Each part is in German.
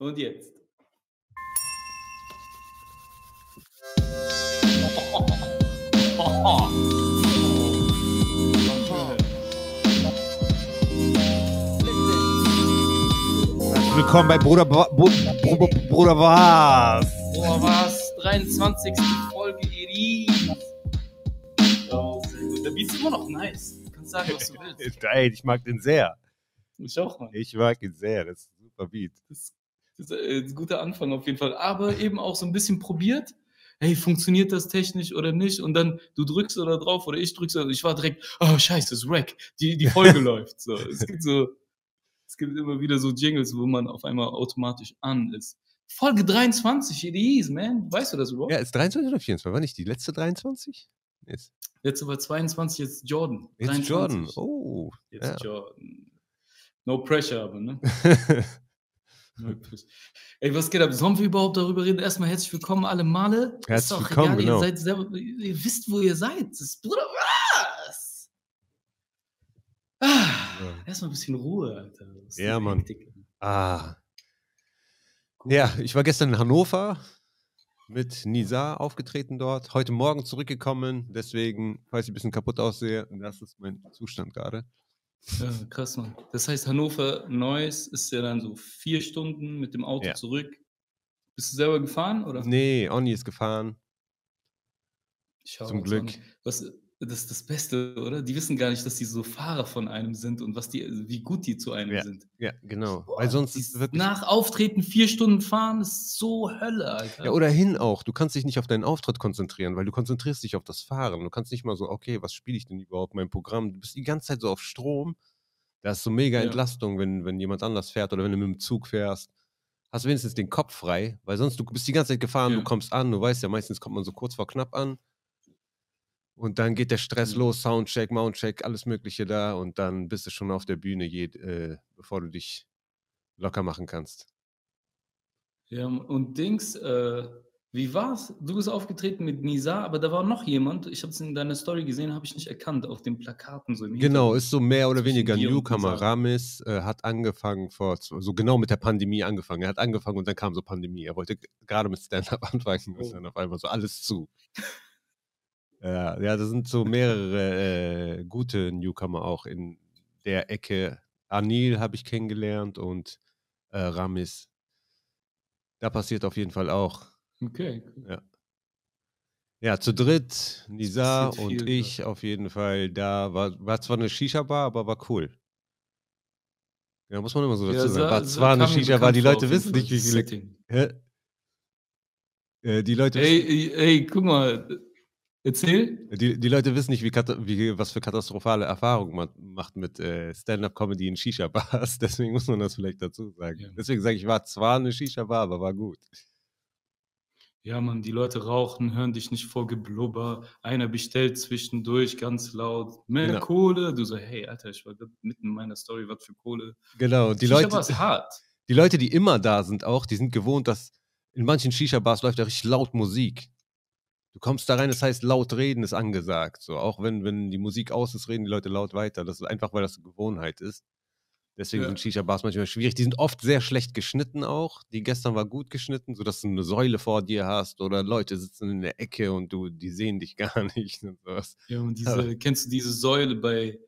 Und jetzt. Willkommen bei Bruder, Bu- Bruder, Bruder was? Boah, was? 23. Folge Iris. Oh. Der Beat ist immer noch nice. Du kannst sagen, was du willst. Ey, ich mag den sehr. Ich auch, Mann. Ich mag ihn sehr. Das ist ein super Beat. Das ist äh, ein guter Anfang auf jeden Fall. Aber eben auch so ein bisschen probiert. Hey, funktioniert das technisch oder nicht? Und dann du drückst oder drauf oder ich drück's. Und ich war direkt, oh scheiße, ist Rack. Die, die Folge läuft. So. Es gibt so, es gibt immer wieder so Jingles, wo man auf einmal automatisch an ist. Folge 23, it is, man. Weißt du das überhaupt? Ja, ist 23 oder 24? War nicht die letzte 23? Ist, Letzte war 22, jetzt Jordan. jetzt 23. Jordan. Oh. Jetzt ja. Jordan. No pressure, aber, ne? Ey, was geht ab? Sollen wir überhaupt darüber reden? Erstmal herzlich willkommen, alle Male. Ist Herzlich doch willkommen, egal, genau. Ihr, seid selber, ihr wisst, wo ihr seid. Das ist Bruder, was? Ah, Ja. erstmal ein bisschen Ruhe, Alter. Ja, Mann. Hektik? ah. Gut. Ja, ich war gestern in Hannover mit Nisa aufgetreten dort. Heute Morgen zurückgekommen. Deswegen, falls ich ein bisschen kaputt aussehe, das ist mein Zustand gerade. Ja, krass, Mann. Das heißt, Hannover Neuss ist ja dann so vier Stunden mit dem Auto Ja. zurück. Bist du selber gefahren? Oder? Nee, Onni ist gefahren. Zum Glück. Was, das ist das Beste, oder? Die wissen gar nicht, dass die so Fahrer von einem sind und was die, wie gut die zu einem Ja, sind. Ja, genau. Boah, Weil sonst ist wirklich. nach Auftreten vier Stunden fahren ist so Hölle, Alter. Ja, oder hin auch. Du kannst dich nicht auf deinen Auftritt konzentrieren, weil du konzentrierst dich auf das Fahren. Du kannst nicht mal so, okay, was spiele ich denn überhaupt, mein Programm? Du bist die ganze Zeit so auf Strom. Da ist so mega Ja. Entlastung, wenn, wenn jemand anders fährt oder wenn du mit dem Zug fährst. Hast wenigstens den Kopf frei, weil sonst du bist die ganze Zeit gefahren, Ja. du kommst an, du weißt ja, meistens kommt man so kurz vor knapp an. Und dann geht der Stress Ja. los, Soundcheck, Mountcheck, alles Mögliche da und dann bist du schon auf der Bühne, äh, bevor du dich locker machen kannst. Ja, und Dings, äh, wie war's? Du bist aufgetreten mit Nisa, aber da war noch jemand, ich habe es in deiner Story gesehen, habe ich nicht erkannt, auf den Plakaten so Genau, ist so mehr oder weniger und Newcomer. Ramis äh, hat angefangen vor, so genau mit der Pandemie angefangen. Er hat angefangen und dann kam so Pandemie. Er wollte gerade mit Stand-Up anfangen und Oh. dann auf einmal so alles zu. Ja, ja, das sind so mehrere äh, gute Newcomer auch in der Ecke. Anil habe ich kennengelernt und äh, Ramis. Da passiert auf jeden Fall auch. Okay, cool. Ja. Ja, zu dritt, Nisa und ich auf jeden Fall da. War, war zwar eine Shisha-Bar, aber war cool. Ja, muss man immer so dazu Ja, sagen. War sah- zwar eine Shisha-Bar, die Leute wissen nicht, wie viele. Äh, die, Leute Ey, ey, ey, guck mal, erzähl. die, die Leute wissen nicht, wie, wie, was für katastrophale Erfahrungen man macht mit äh, Stand-Up-Comedy in Shisha-Bars. Deswegen muss man das vielleicht dazu sagen. Ja. Deswegen sage ich, war zwar eine Shisha-Bar, aber war gut. Ja, Mann, die Leute rauchen, hören dich nicht vor Geblubber. Einer bestellt zwischendurch ganz laut mehr Genau. Kohle. Du so, hey, Alter, ich war mitten in meiner Story, was für Kohle. Genau, die Shisha Leute. Ist hart. die Leute, die immer da sind auch, die sind gewohnt, dass in manchen Shisha-Bars läuft ja richtig laut Musik. Du kommst da rein, das heißt, laut reden ist angesagt. So, auch wenn, wenn die Musik aus ist, reden die Leute laut weiter. Das ist einfach, weil das eine Gewohnheit ist. Deswegen Ja. sind Shisha-Bars manchmal schwierig. Die sind oft sehr schlecht geschnitten auch. Die gestern war gut geschnitten, sodass du eine Säule vor dir hast oder Leute sitzen in der Ecke und du, die sehen dich gar nicht und sowas. Ja, und Aber- diese, kennst du diese Säule bei,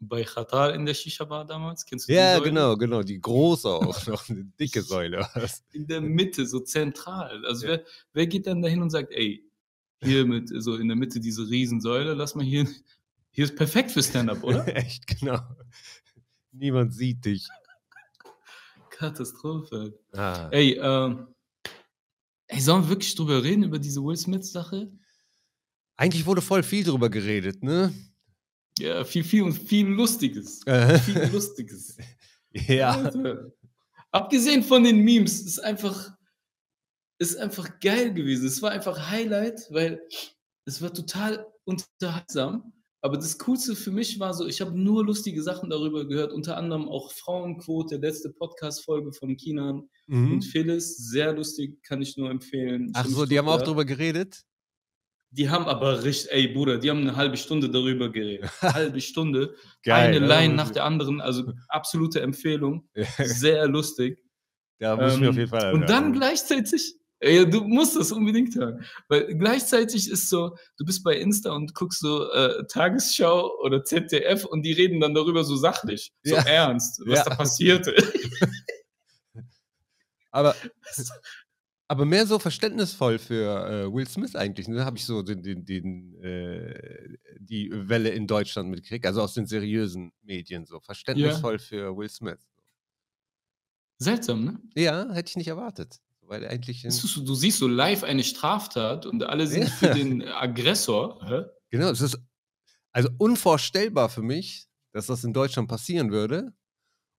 bei Khatar in der Shisha-Bar damals? Kennst du die Ja, Säule? genau, genau. Die große auch noch, eine dicke Säule. In der Mitte, so zentral. Also Ja. wer, wer geht dann dahin und sagt, ey, hier mit, so in der Mitte diese Riesensäule, lass mal hier, hier ist perfekt für Stand-Up, oder? Echt, genau. Niemand sieht dich. Katastrophe. Ah. Ey, ähm, ey, sollen wir wirklich drüber reden, über diese Will Smith-Sache? Eigentlich wurde voll viel drüber geredet, ne? Ja, viel, viel und viel Lustiges. Viel Lustiges. ja. Alter. Abgesehen von den Memes, ist einfach, ist einfach geil gewesen. Es war einfach Highlight, weil es war total unterhaltsam. Aber das Coolste für mich war so, ich habe nur lustige Sachen darüber gehört, unter anderem auch Frauenquote, letzte Podcast-Folge von Kinan Mhm. und Phyllis, sehr lustig, kann ich nur empfehlen. Ach so, die haben auch drüber geredet? Die haben aber richtig, ey Bruder, die haben eine halbe Stunde darüber geredet. halbe Stunde. Geil, eine? Line nach der anderen, also absolute Empfehlung. Ja. Sehr lustig. Da muss ich mir auf jeden Fall Und dann gleichzeitig, ja, du musst das unbedingt hören. Weil gleichzeitig ist so, du bist bei Insta und guckst so äh, Tagesschau oder ZDF und die reden dann darüber so sachlich, so Ja. ernst, was Ja. da passierte. Aber, aber mehr so verständnisvoll für äh, Will Smith eigentlich. Da habe ich so den, den, den, äh, die Welle in Deutschland mitgekriegt, also aus den seriösen Medien so. Verständnisvoll für Will Smith. Seltsam, ne? Ja, hätte ich nicht erwartet. Weil eigentlich. so- Du siehst so live eine Straftat und alle sind Ja. für den Aggressor. Hä? Genau, es ist also unvorstellbar für mich, dass das in Deutschland passieren würde.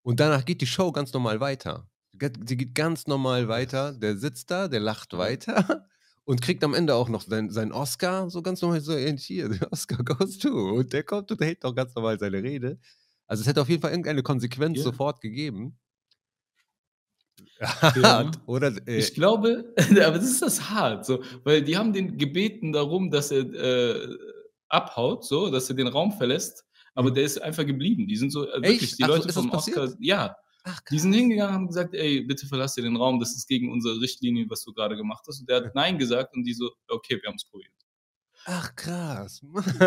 Und danach geht die Show ganz normal weiter. Die geht- ganz normal weiter. Der sitzt da, der lacht weiter und kriegt am Ende auch noch seinen, seinen Oscar. So ganz normal, so "Ey, hier, der Oscar goes to. Und der kommt und hält auch ganz normal seine Rede. Also es hätte auf jeden Fall irgendeine Konsequenz Ja. sofort gegeben. Ja. Oder äh, Ich glaube, aber das ist das hart, so, weil die haben den gebeten darum, dass er äh, abhaut, so, dass er den Raum verlässt, aber Mhm. der ist einfach geblieben. Die sind so, äh, wirklich, die Ach so, Leute das vom Oscar, ja, ach, die sind hingegangen und haben gesagt, ey, bitte verlass dir den Raum, das ist gegen unsere Richtlinien, was du gerade gemacht hast. Und der hat Nein gesagt und die so, okay, wir haben es probiert. ach krass.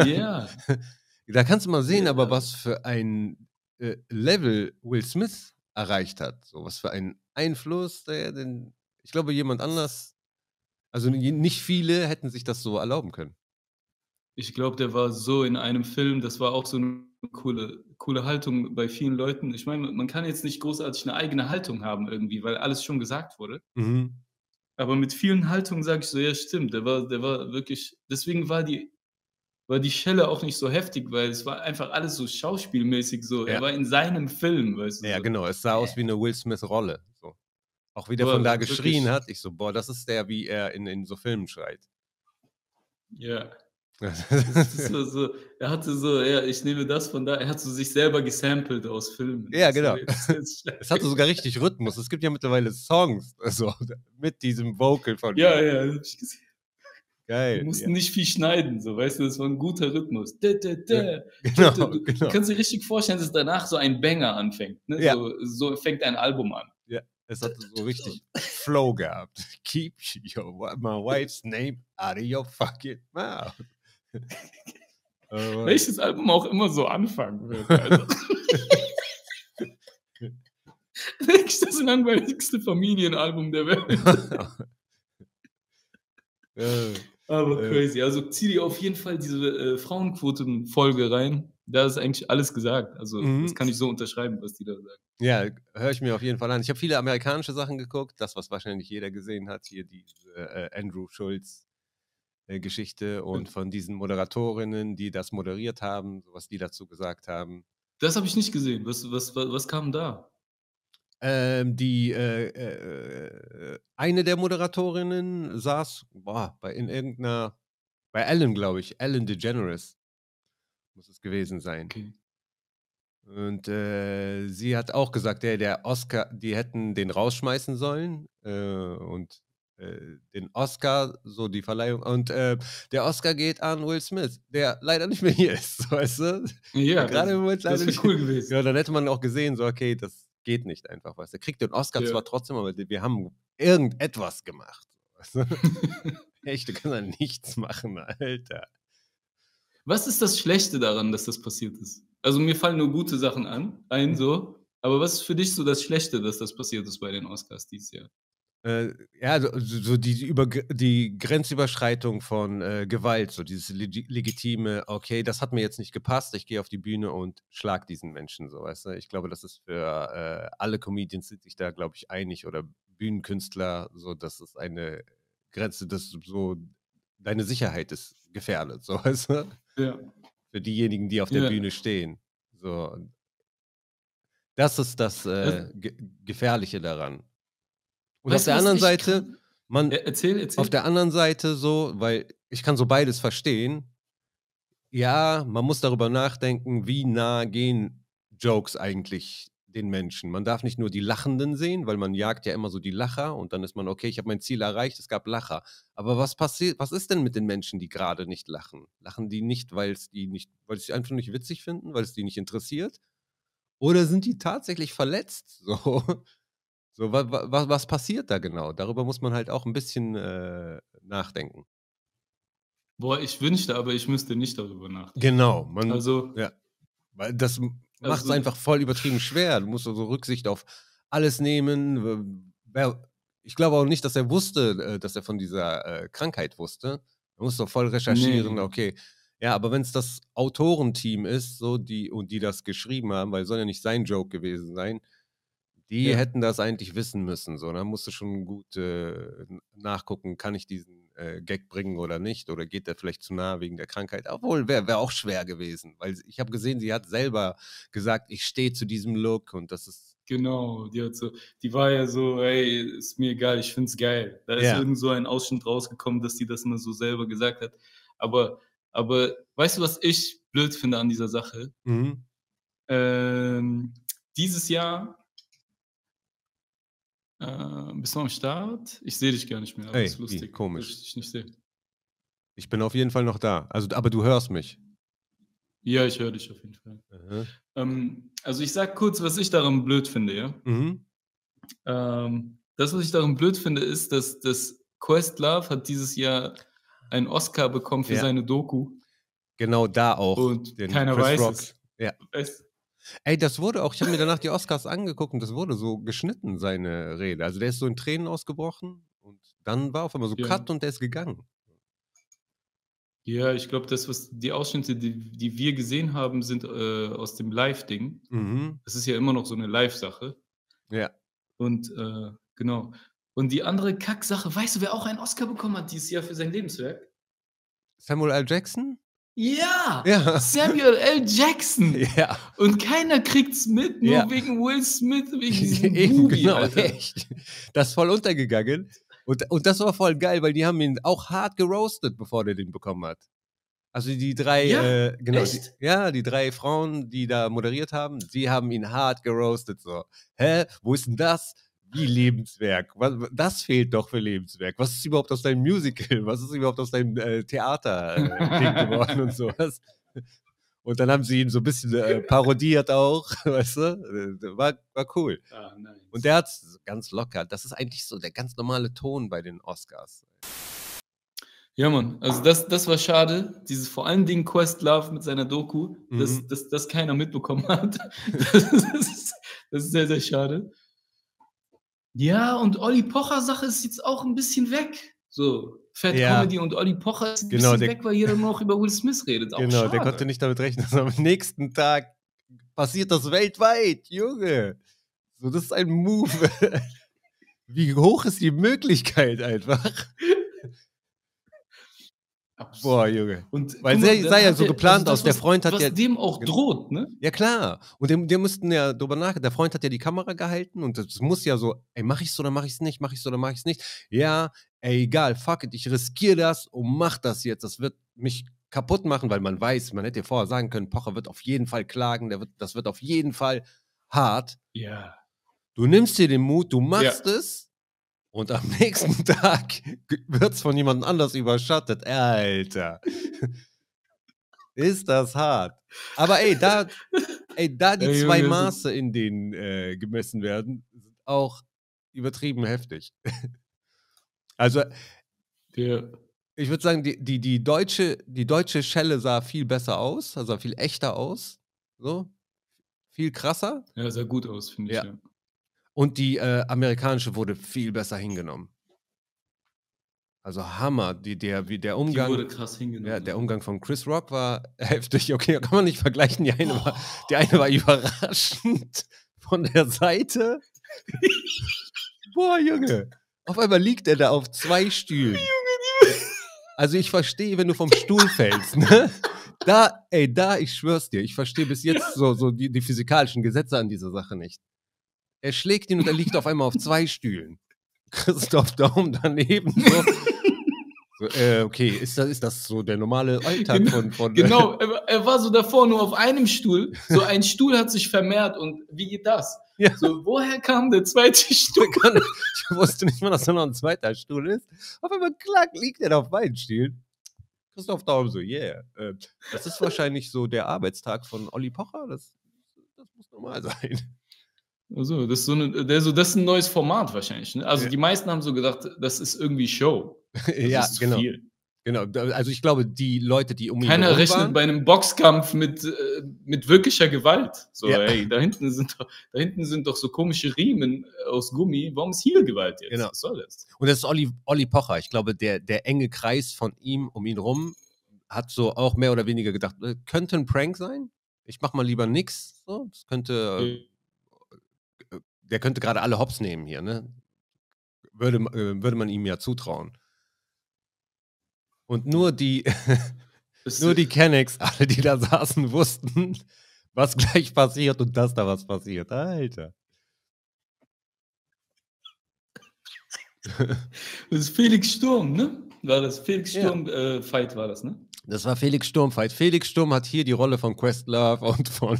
Ja, Da kannst du mal sehen, Ja. aber was für ein äh, Level Will Smith erreicht hat. So, was für einen Einfluss, der denn, ich glaube, jemand anders, also ni- nicht viele hätten sich das so erlauben können. ich glaube, der war so in einem Film, das war auch so eine coole, coole Haltung bei vielen Leuten. Ich meine, man kann jetzt nicht großartig eine eigene Haltung haben irgendwie, weil alles schon gesagt wurde. Mhm. Aber mit vielen Haltungen sage ich so, ja, stimmt, der war, der war wirklich, deswegen war die, war die Schelle auch nicht so heftig, weil es war einfach alles so schauspielmäßig so. Ja. Er war in seinem Film, weißt du. Ja, so. genau. Es sah aus wie eine Will Smith-Rolle. So. Auch wie der Boah, von da geschrien hat. Ich so, boah, das ist der, wie er in, in so Filmen schreit. Ja. So, er hatte so, ja, ich nehme das von da, er hat so sich selber gesampelt aus Filmen. Ja, genau. es hatte sogar richtig Rhythmus. Es gibt ja mittlerweile Songs also, mit diesem Vocal von ja, ihm. ja, hab ich gesehen. Geil. Wir mussten ja. nicht viel schneiden, so, weißt du, das war ein guter Rhythmus. Dä, dä, dä. Genau, Du, du genau. kannst dir richtig vorstellen, dass danach so ein Banger anfängt. Ne? Ja. So, so fängt ein Album an. Es hat so richtig Flow gehabt. Keep your, my wife's name out of your fucking mouth. Aber- Welches Album auch immer so anfangen wird. Also. Wirklich das langweiligste Familienalbum der Welt. Aber Äh. crazy. Also zieh dir auf jeden Fall diese äh, Frauenquoten-Folge rein. Da ist eigentlich alles gesagt. Also Mhm. das kann ich so unterschreiben, was die da sagen. ja, höre ich mir auf jeden Fall an. Ich habe viele amerikanische Sachen geguckt, das, was wahrscheinlich jeder gesehen hat, hier diese äh, Andrew Schulz äh, Geschichte und von diesen Moderatorinnen, die das moderiert haben, was die dazu gesagt haben. Das habe ich nicht gesehen. Was, was, was, was kam da? Ähm, die äh, äh, eine der Moderatorinnen saß boah, bei in irgendeiner bei Ellen, glaube ich, Ellen DeGeneres muss es gewesen sein. Okay. Und äh, sie hat auch gesagt, der, der Oscar, die hätten den rausschmeißen sollen äh, und äh, den Oscar, so die Verleihung, und äh, der Oscar geht an Will Smith, der leider nicht mehr hier ist, weißt du? Ja, Gerade im Moment leider das nicht. cool gewesen. Ja, dann hätte man auch gesehen, so, okay, das geht nicht einfach, weißt du? Er kriegt den Oscar Ja. zwar trotzdem, aber wir haben irgendetwas gemacht. Weißt du? Echt, du kannst ja nichts machen, Alter. Was ist das Schlechte daran, dass das passiert ist? Also mir fallen nur gute Sachen an, ein so. Aber was ist für dich so das Schlechte, dass das passiert ist bei den Oscars dieses Jahr? Äh, ja, so, so die, Über die Grenzüberschreitung von äh, Gewalt, so dieses legi- legitime, okay, das hat mir jetzt nicht gepasst, ich gehe auf die Bühne und schlag diesen Menschen, so, weißt du? Ich glaube, das ist für äh, alle Comedians sind sich da, glaube ich, einig oder Bühnenkünstler, so, das ist eine Grenze, das so, deine Sicherheit ist gefährdet, so, weißt du? Ja. Für diejenigen, die auf der Ja. Bühne stehen. So. Das ist das äh, Ge Gefährliche daran. Und auf der anderen Seite, man, erzähl, erzähl. auf der anderen Seite so, weil ich kann so beides verstehen. Ja, man muss darüber nachdenken, wie nah gehen Jokes eigentlich den Menschen. Man darf nicht nur die Lachenden sehen, weil man jagt ja immer so die Lacher und dann ist man, okay, ich habe mein Ziel erreicht, es gab Lacher. Aber was passiert, was ist denn mit den Menschen, die gerade nicht lachen? Lachen die nicht, weil es die nicht, weil sie es einfach nicht witzig finden, weil es die nicht interessiert? Oder sind die tatsächlich verletzt? So. So, wa, wa, was passiert da genau? Darüber muss man halt auch ein bisschen äh, nachdenken. Boah, ich wünschte, aber ich müsste nicht darüber nachdenken. Genau. Man, Also, ja. Weil das macht es also einfach voll übertrieben schwer. Du musst also Rücksicht auf alles nehmen. Ich glaube auch nicht, dass er wusste, äh, dass er von dieser äh, Krankheit wusste. Er muss doch voll recherchieren, Nee. okay. Ja, aber wenn es das Autorenteam ist, so die und die das geschrieben haben, weil es soll ja nicht sein Joke gewesen sein, die Ja. hätten das eigentlich wissen müssen. So, da musst du schon gut äh, nachgucken, kann ich diesen äh, Gag bringen oder nicht? Oder geht der vielleicht zu nah wegen der Krankheit? Obwohl, wäre wär auch schwer gewesen. Weil ich habe gesehen, sie hat selber gesagt, ich stehe zu diesem Look und das ist. Genau, die hat so, die war ja so, ey, ist mir egal, ich find's geil. Da ist Ja. irgend so ein Ausschnitt rausgekommen, dass die das mal so selber gesagt hat. Aber, aber weißt du, was ich blöd finde an dieser Sache? Mhm. Ähm, dieses Jahr äh, bist du am Start? Ich sehe dich gar nicht mehr, Ey, ist wie, lustig, komisch. dass ich dich nicht sehe. Ich bin auf jeden Fall noch da. Also, aber du hörst mich. Ja, ich höre dich auf jeden Fall. Aha. Ähm, also ich sag kurz, was ich daran blöd finde, ja. Mhm. Ähm, das, was ich daran blöd finde, ist, dass das Questlove hat dieses Jahr einen Oscar bekommen für Ja. seine Doku. Genau da auch. Und keiner Chris weiß Rock. es. Ja. Weißt, Ey, das wurde auch, ich habe mir danach die Oscars angeguckt und das wurde so geschnitten, seine Rede. Also der ist so in Tränen ausgebrochen und dann war auf einmal so Ja. Cut und der ist gegangen. ja, ich glaube, das, was die Ausschnitte, die, die wir gesehen haben, sind äh, aus dem Live-Ding. Mhm. Das ist ja immer noch so eine Live-Sache. Ja. Und äh, genau. Und die andere Kacksache, weißt du, wer auch einen Oscar bekommen hat dieses Jahr für sein Lebenswerk? Samuel L. Jackson? Ja! Ja. Samuel L. Jackson! Ja. Und keiner kriegt's mit, nur Ja. wegen Will Smith, wegen diesem Eben, Bubi, genau, Alter. echt. Das ist voll untergegangen. Und, und das war voll geil, weil die haben ihn auch hart geroastet, bevor der den bekommen hat. Also die drei, Ja, äh, genau, die, ja, die drei Frauen, die da moderiert haben, die haben ihn hart geroastet. So, hä, wo ist denn das? Wie Lebenswerk? Was, das fehlt doch für Lebenswerk. Was ist überhaupt aus deinem Musical? Was ist überhaupt aus deinem äh, Theater-Ding geworden und sowas? Und dann haben sie ihn so ein bisschen äh, parodiert auch, weißt du? Äh, War, war cool. Ah, nice. Und der hat ganz locker. Das ist eigentlich so der ganz normale Ton bei den Oscars. Ja, Mann, also das, das war schade. Dieses vor allen Dingen Questlove mit seiner Doku, dass Mhm. das, das keiner mitbekommen hat. Das ist, das ist sehr, sehr schade. Ja, und Olli Pocher-Sache ist jetzt auch ein bisschen weg. So, Fat Ja. Comedy und Olli Pocher ist ein Genau, bisschen der- weg, weil jeder nur noch über Will Smith redet. Auch genau, schade. der konnte nicht damit rechnen, dass am nächsten Tag passiert das weltweit, Junge. So, das ist ein Move. Wie hoch ist die Möglichkeit einfach? Absolut. Boah, Junge. Und Weil sei- sei ja so geplant aus. Der was- Freund hat was ja- dem auch Genau. droht, ne? Ja, klar. Und dem, der mussten ja drüber nachdenken. Der Freund hat ja die Kamera gehalten und das muss ja so, ey, mach ich's oder mach ich's nicht, mach ich's oder mach ich's nicht. Ja, ey, egal, fuck it, ich riskiere das und mach das jetzt. Das wird mich kaputt machen, weil man weiß, man hätte ja vorher sagen können, Pocher wird auf jeden Fall klagen, der wird, das wird auf jeden Fall hart. Ja. Du nimmst dir den Mut, du machst es und am nächsten Tag wird's von jemand anders überschattet. Alter. Ist das hart. Aber ey, da, ey, da die zwei Maße, in denen äh, gemessen werden, sind auch übertrieben heftig. Also, Der, ich würde sagen, die, die, die, deutsche, die deutsche Schelle sah viel besser aus, also viel echter aus. So. Viel krasser. ja, sah gut aus, finde ich. Ja. Ja. Und die äh, amerikanische wurde viel besser hingenommen. Also Hammer, die, der, wie der Die Umgang. wurde krass hingenommen. Ja, der Umgang von Chris Rock war heftig. Okay, kann man nicht vergleichen. Die eine war, die eine war überraschend von der Seite. Boah, Junge. Auf einmal liegt er da auf zwei Stühlen. Also ich verstehe, wenn du vom Stuhl fällst, ne? Da, ey, da, ich schwör's dir, ich verstehe bis jetzt so, so die, die physikalischen Gesetze an dieser Sache nicht. Er schlägt ihn und er liegt auf einmal auf zwei Stühlen. Christoph Daum daneben so. so äh, okay, ist das, ist das so der normale Alltag von, von Genau, er, war- er war so davor nur auf einem Stuhl. So ein Stuhl hat sich vermehrt und wie geht das? Ja. So, woher kam der zweite Stuhl? Kann- ich wusste nicht mal, dass da noch ein zweiter Stuhl ist. Auf einmal klack, liegt er da auf beiden Stühlen. Christoph Daum so, yeah. Äh, das ist wahrscheinlich so der Arbeitstag von Olli Pocher. Das, das muss normal sein. Also, das ist so, eine, das ist ein neues Format wahrscheinlich. Ne? Also Ja. die meisten haben so gedacht, das ist irgendwie Show. Das ja, genau. viel. genau. Also ich glaube, die Leute, die um ihn Keiner rechnet waren, bei einem Boxkampf mit, äh, mit wirklicher Gewalt. So, Ja. ey, da hinten, sind doch, da hinten sind doch so komische Riemen aus Gummi. Warum ist hier Gewalt jetzt? Genau. Was soll das? Und das ist Olli, Olli Pocher. Ich glaube, der, der enge Kreis von ihm um ihn rum hat so auch mehr oder weniger gedacht, äh, könnte ein Prank sein. Ich mach mal lieber nix. So, das könnte, äh, der könnte gerade alle Hops nehmen hier, ne? Würde, äh, würde man ihm ja zutrauen. Und nur die, nur die Kennex, alle, die da saßen, wussten, was gleich passiert und dass da was passiert. Alter. Das ist Felix Sturm, ne? War das Felix Ja. Sturm äh, Fight war das, ne? Das war Felix Sturm Fight. Felix Sturm hat hier die Rolle von Questlove und von,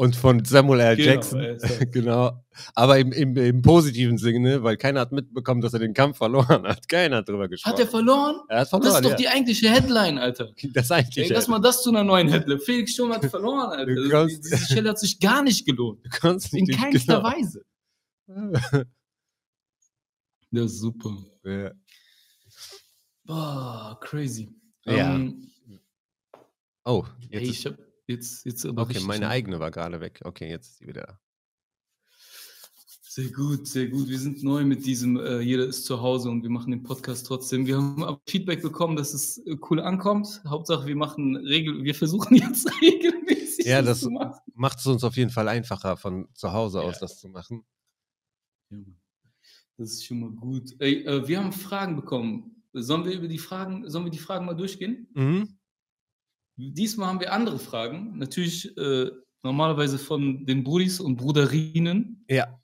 und von Samuel L. Genau, Jackson. das. genau. Aber im, im, im positiven Sinne, weil keiner hat mitbekommen, dass er den Kampf verloren hat. Keiner hat drüber gesprochen. Hat er verloren? er hat Das verloren. ist doch ja. die eigentliche Headline, Alter. das ist eigentlich. Ey, lass mal das zu einer neuen Headline. Felix Sturm hat verloren, Alter. Du Das- kannst- Diese Stelle hat sich gar nicht gelohnt. du kannst In nicht keinster genau. Weise. Das ist super. ja. Boah, crazy. Ja. Ähm, Oh, ey, jetzt ich ist, hab jetzt, jetzt aber okay, meine ne? eigene war gerade weg. Okay, jetzt ist sie wieder da. Sehr gut, sehr gut. Wir sind neu mit diesem, äh, jeder ist zu Hause und wir machen den Podcast trotzdem. Wir haben aber Feedback bekommen, dass es äh, cool ankommt. Hauptsache, wir machen Regel, wir versuchen jetzt regelmäßig Ja, das- machen. Macht es uns auf jeden Fall einfacher, von zu Hause aus Ja. das zu machen. Ja, Das ist schon mal gut. Ey, äh, wir haben Fragen bekommen. Sollen wir über die Fragen, sollen wir die Fragen mal durchgehen? Mhm. Diesmal haben wir andere Fragen. Natürlich äh, normalerweise von den Brudis und Bruderinnen. Ja.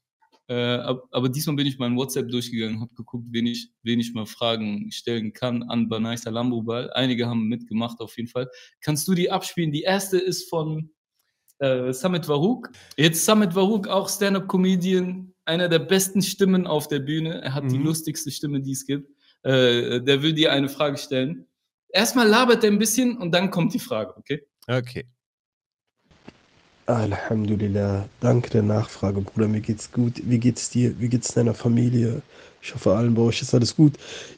Äh, ab, aber diesmal bin ich mein WhatsApp durchgegangen, habe geguckt, wen ich, wen ich mal Fragen stellen kann an Banai Salambobal. Einige haben mitgemacht auf jeden Fall. Kannst du die abspielen? Die erste ist von äh, Samit Warouk. Jetzt Samit Warouk, auch Stand-Up-Comedian, einer der besten Stimmen auf der Bühne. Er hat die Mhm. lustigste Stimme, die es gibt. Äh, der will dir eine Frage stellen. Erstmal labert er ein bisschen und dann kommt die Frage, okay? Okay. Alhamdulillah. Danke der Nachfrage, Bruder. Mir geht's gut. Wie geht's dir? Wie geht's deiner Familie? Ich hoffe, allen bei euch ist alles gut.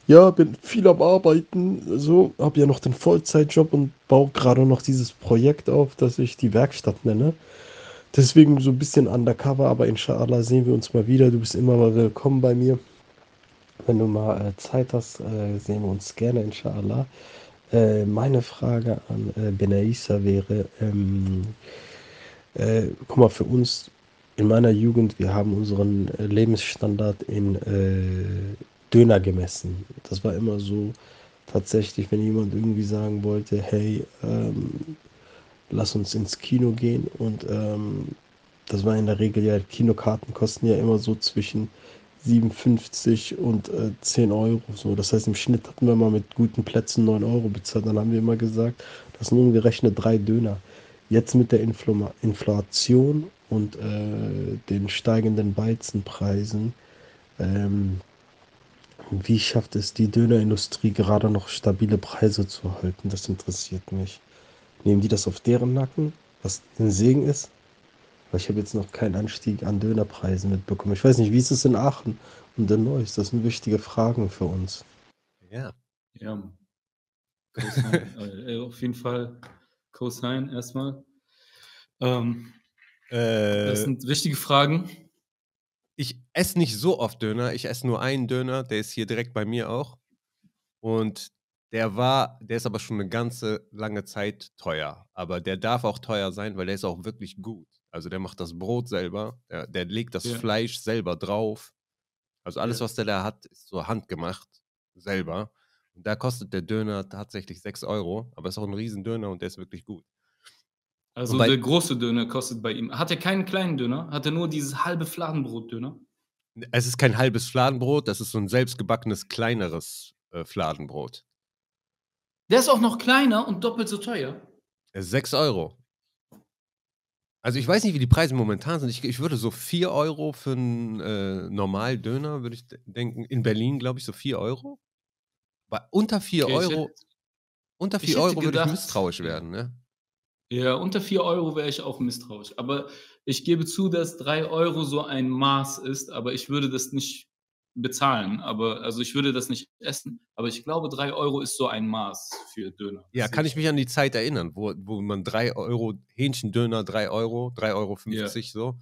Ja, bin viel am Arbeiten. So, hab ja noch den Vollzeitjob und baue gerade noch dieses Projekt auf, das ich die Werkstatt nenne. Deswegen so ein bisschen undercover, aber inshallah sehen wir uns mal wieder. Du bist immer mal willkommen bei mir. Wenn du mal äh, Zeit hast, äh, sehen wir uns gerne, inshallah. Äh, meine Frage an äh, Benaisa wäre, ähm, äh, guck mal, für uns in meiner Jugend, wir haben unseren äh, Lebensstandard in äh, Döner gemessen. Das war immer so, tatsächlich, wenn jemand irgendwie sagen wollte, hey, ähm, lass uns ins Kino gehen und ähm, das war in der Regel ja, Kinokarten kosten ja immer so zwischen 57 und äh, 10 Euro. So. Das heißt, im Schnitt hatten wir mal mit guten Plätzen 9 Euro bezahlt. Dann haben wir immer gesagt, das sind umgerechnet drei Döner. Jetzt mit der Infl Inflation und äh, den steigenden Weizenpreisen, ähm, wie schafft es die Dönerindustrie gerade noch stabile Preise zu halten? Das interessiert mich. Nehmen die das auf deren Nacken, was ein Segen ist? Weil ich habe jetzt noch keinen Anstieg an Dönerpreisen mitbekommen. Ich weiß nicht, wie ist es in Aachen und in Neuss? Das sind wichtige Fragen für uns. Ja. Ja. Cosign, äh, auf jeden Fall Cosign erstmal. Ähm, das Äh, sind wichtige Fragen. ich esse nicht so oft Döner. Ich esse nur einen Döner, der ist hier direkt bei mir auch. Und der war, der ist aber schon eine ganze lange Zeit teuer. Aber der darf auch teuer sein, weil der ist auch wirklich gut. Also der macht das Brot selber, der, der legt das Ja. Fleisch selber drauf. Also alles, Ja. was der da hat, ist so handgemacht, selber. Und da kostet der Döner tatsächlich 6 Euro, aber ist auch ein riesen Döner und der ist wirklich gut. Also Wobei- der große Döner kostet bei ihm. Hat er keinen kleinen Döner? Hat er nur dieses halbe Fladenbrot-Döner? Es ist kein halbes Fladenbrot, das ist so ein selbstgebackenes, kleineres äh, Fladenbrot. Der ist auch noch kleiner und doppelt so teuer. Äh, 6 Euro. Also ich weiß nicht, wie die Preise momentan sind. Ich, ich würde so 4 Euro für einen äh, normalen Döner, würde ich de- denken. In Berlin, glaube ich, so 4 Euro. Bei unter 4 Okay, Euro, hätte- unter ich 4 hätte Euro würde ich gedacht- misstrauisch werden, ne? Ja, unter 4 Euro wäre ich auch misstrauisch. Aber ich gebe zu, dass 3 Euro so ein Maß ist, aber ich würde das nicht bezahlen. Aber also ich würde das nicht essen. Aber ich glaube, 3 Euro ist so ein Maß für Döner. Ja, kann ich mich an die Zeit erinnern, wo, wo man 3 Euro, Hähnchendöner 3 Euro, 3,50 Euro Ja. so,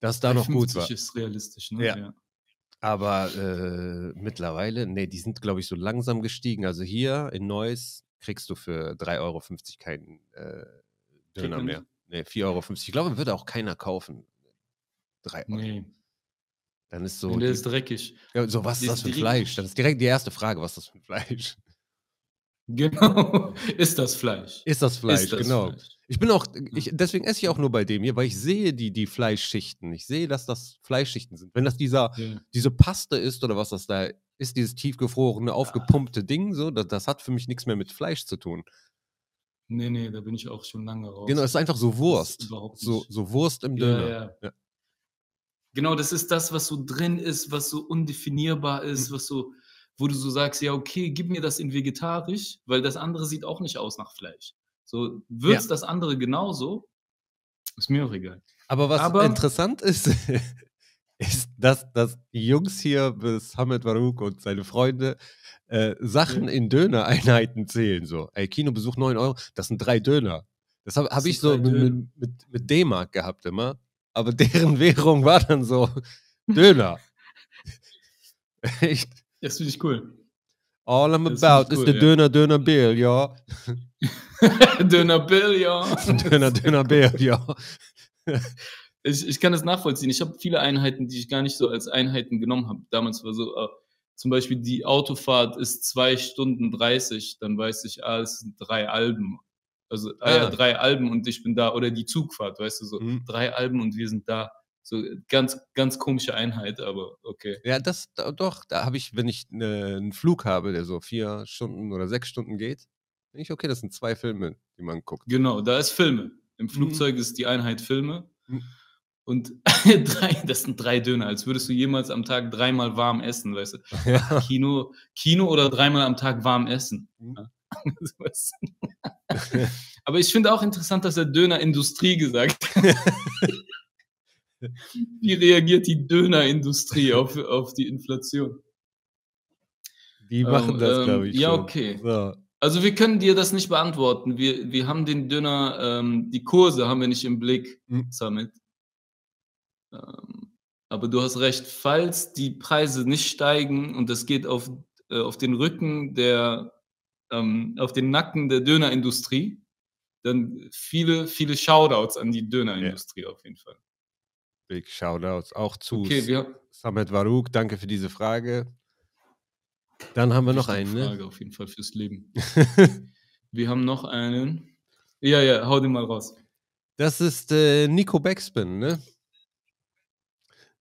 dass da noch gut 50 war. ist realistisch, ne? Ja. Aber äh, mittlerweile, nee, die sind, glaube ich, so langsam gestiegen. Also hier in Neuss kriegst du für 3,50 Euro keinen äh, Döner man mehr. Nee, 4,50 Euro. Ich glaube, würde auch keiner kaufen. 3 Euro. Nee, Dann ist so, und der die, ist dreckig. ja, so was ist das für ein Fleisch? Das ist direkt die erste Frage, was ist das für ein Fleisch? Genau. ist das Fleisch? Ist das Fleisch, Ist das genau. Fleisch? Ich bin auch, ich, deswegen esse ich auch nur bei dem hier, weil ich sehe die, die Fleischschichten. Ich sehe, dass das Fleischschichten sind. Wenn das dieser, Ja. diese Paste ist oder was das da ist, dieses tiefgefrorene, aufgepumpte Ding, so, das, das hat für mich nichts mehr mit Fleisch zu tun. Nee, nee, da bin ich auch schon lange raus. Genau, es ist einfach so Wurst. überhaupt So, nicht- so Wurst im Ja, Döner. ja. Genau, das ist das, was so drin ist, was so undefinierbar ist, Mhm. was so, wo du so sagst, ja, okay, gib mir das in vegetarisch, weil das andere sieht auch nicht aus nach Fleisch. So, wird's Ja. das andere genauso? Ist mir auch egal. Aber was Aber- interessant ist, ist, dass, dass die Jungs hier bis Hamid Farouk und seine Freunde äh, Sachen Ja. in Dönereinheiten zählen. So, ey, Kinobesuch 9 Euro, das sind drei Döner. Das habe hab ich so mit, mit, mit D-Mark gehabt immer. Aber deren Währung war dann so Döner. Echt. Das finde ich cool. All I'm Das about is cool, the ja. Döner, Döner Bill, ja. Döner Bill, ja. Döner, Döner Bill, ja. Ich, ich kann das nachvollziehen. Ich habe viele Einheiten, die ich gar nicht so als Einheiten genommen habe. Damals war so, äh, zum Beispiel die Autofahrt ist zwei Stunden 30, dann weiß ich, ah, es sind drei Alben. Also, ah, ja, Ah. drei Alben und ich bin da. Oder die Zugfahrt, weißt du, so Mhm. drei Alben und wir sind da. So ganz, ganz komische Einheit, aber okay. Ja, das da, doch, da habe ich, wenn ich ne, einen Flug habe, der so vier Stunden oder sechs Stunden geht, denke ich, okay, das sind zwei Filme, die man guckt. Genau, da ist Filme. Im Flugzeug ist die Einheit Filme. Mhm. Und drei, das sind drei Döner, als würdest du jemals am Tag dreimal warm essen, weißt du? Ja. Kino, Kino oder dreimal am Tag warm essen. Mhm. Ja. Aber ich finde auch interessant, dass er Dönerindustrie gesagt hat. Wie reagiert die Dönerindustrie auf, auf die Inflation? Die machen Ähm, das, ähm, glaube ich. ja, schon. okay. So. Also wir können dir das nicht beantworten. Wir, wir haben den Döner, ähm, die Kurse haben wir nicht im Blick, Mhm. Summit. Ähm, aber du hast recht, falls die Preise nicht steigen und das geht auf, äh, auf den Rücken der, ähm, auf den Nacken der Dönerindustrie, dann viele, viele Shoutouts an die Dönerindustrie auf jeden Fall. Big Shoutouts auch zu Okay, wir Samet Varouk. Danke für diese Frage. Dann haben wir noch einen. Ne? Frage auf jeden Fall fürs Leben. Wir haben noch einen. Ja, ja, hau den mal raus. Das ist äh, Nico Backspin, ne?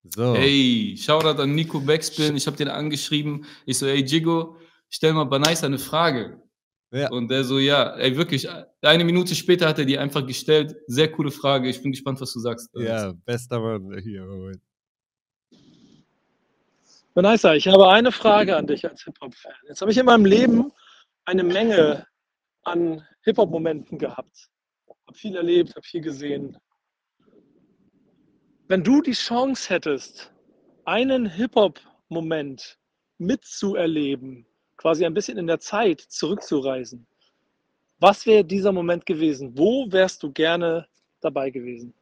So. Ey, Shoutout an Nico Backspin. Ich habe den angeschrieben. Ich so, ey, Jigo, stell mal Banais eine Frage. Ja. Und der so, ja, ey, wirklich. Eine Minute später hat er die einfach gestellt. Sehr coole Frage. Ich bin gespannt, was du sagst. Ja, bester Mann hier. Moment. Vanessa, ich habe eine Frage an dich als Hip-Hop-Fan. Jetzt habe ich in meinem Leben eine Menge an Hip-Hop-Momenten gehabt. Habe viel erlebt, habe viel gesehen. Wenn du die Chance hättest, einen Hip-Hop-Moment mitzuerleben, quasi ein bisschen in der Zeit zurückzureisen, was wäre dieser Moment gewesen? Wo wärst du gerne dabei gewesen?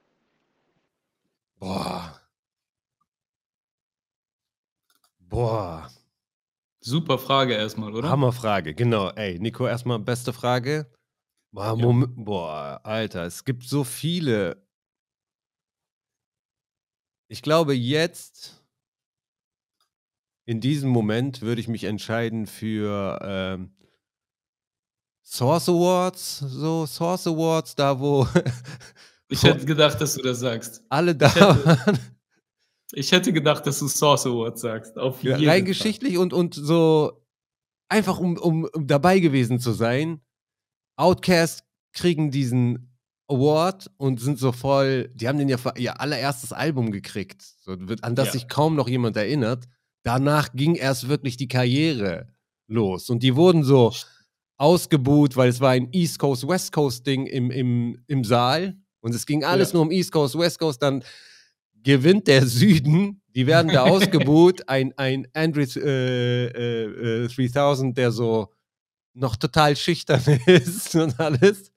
Boah. Boah. Super Frage erstmal, oder? Hammerfrage, genau. Ey, Nico, erstmal beste Frage. Boah, Ja. Boah, Alter, es gibt so viele. Ich glaube, jetzt, in diesem Moment, würde ich mich entscheiden für ähm, Source Awards, so Source Awards, da wo Ich hätte gedacht, dass du das sagst. alle da hätte- waren. Ich hätte gedacht, dass du Source Award sagst. Auf Ja, jeden rein Fall. geschichtlich und, und so einfach um, um, um dabei gewesen zu sein. Outcast kriegen diesen Award und sind so voll, die haben den ja für ihr allererstes Album gekriegt, so, an das Ja. sich kaum noch jemand erinnert. Danach ging erst wirklich die Karriere los und die wurden so ausgebuht, weil es war ein East Coast, West Coast Ding im, im, im Saal Und es ging alles Ja. nur um East Coast, West Coast. Dann gewinnt der Süden, die werden da ausgebuht. Ein, ein Andrew äh, äh, äh, 3000, der so noch total schüchtern ist und alles.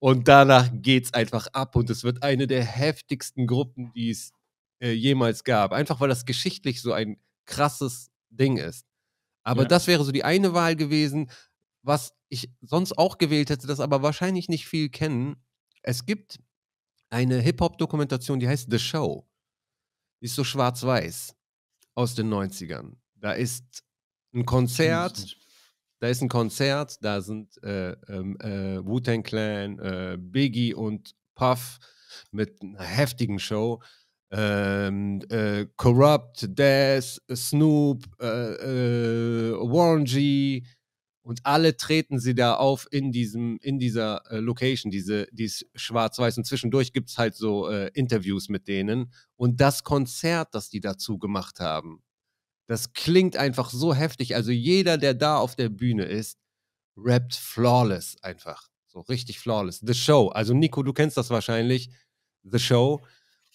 Und danach geht's einfach ab und es wird eine der heftigsten Gruppen, die es äh, jemals gab. Einfach weil das geschichtlich so ein krasses Ding ist. Aber Ja. das wäre so die eine Wahl gewesen, was ich sonst auch gewählt hätte, das aber wahrscheinlich nicht viel kennen. Es gibt eine Hip-Hop-Dokumentation, die heißt The Show. Die ist so schwarz-weiß aus den 90ern. Da ist ein Konzert, da ist ein Konzert, da sind äh, ähm, äh, Wu-Tang Clan, äh, Biggie und Puff mit einer heftigen Show. Ähm, äh, Corrupt, Daz, Snoop, äh, äh, Warren G und alle treten sie da auf in diesem, in dieser äh, Location, diese, die ist schwarz-weiß und zwischendurch gibt es halt so äh, Interviews mit denen und das Konzert, das die dazu gemacht haben, das klingt einfach so heftig. Also jeder, der da auf der Bühne ist, rappt flawless einfach. So richtig flawless. The Show. Also Nico, du kennst das wahrscheinlich. The Show.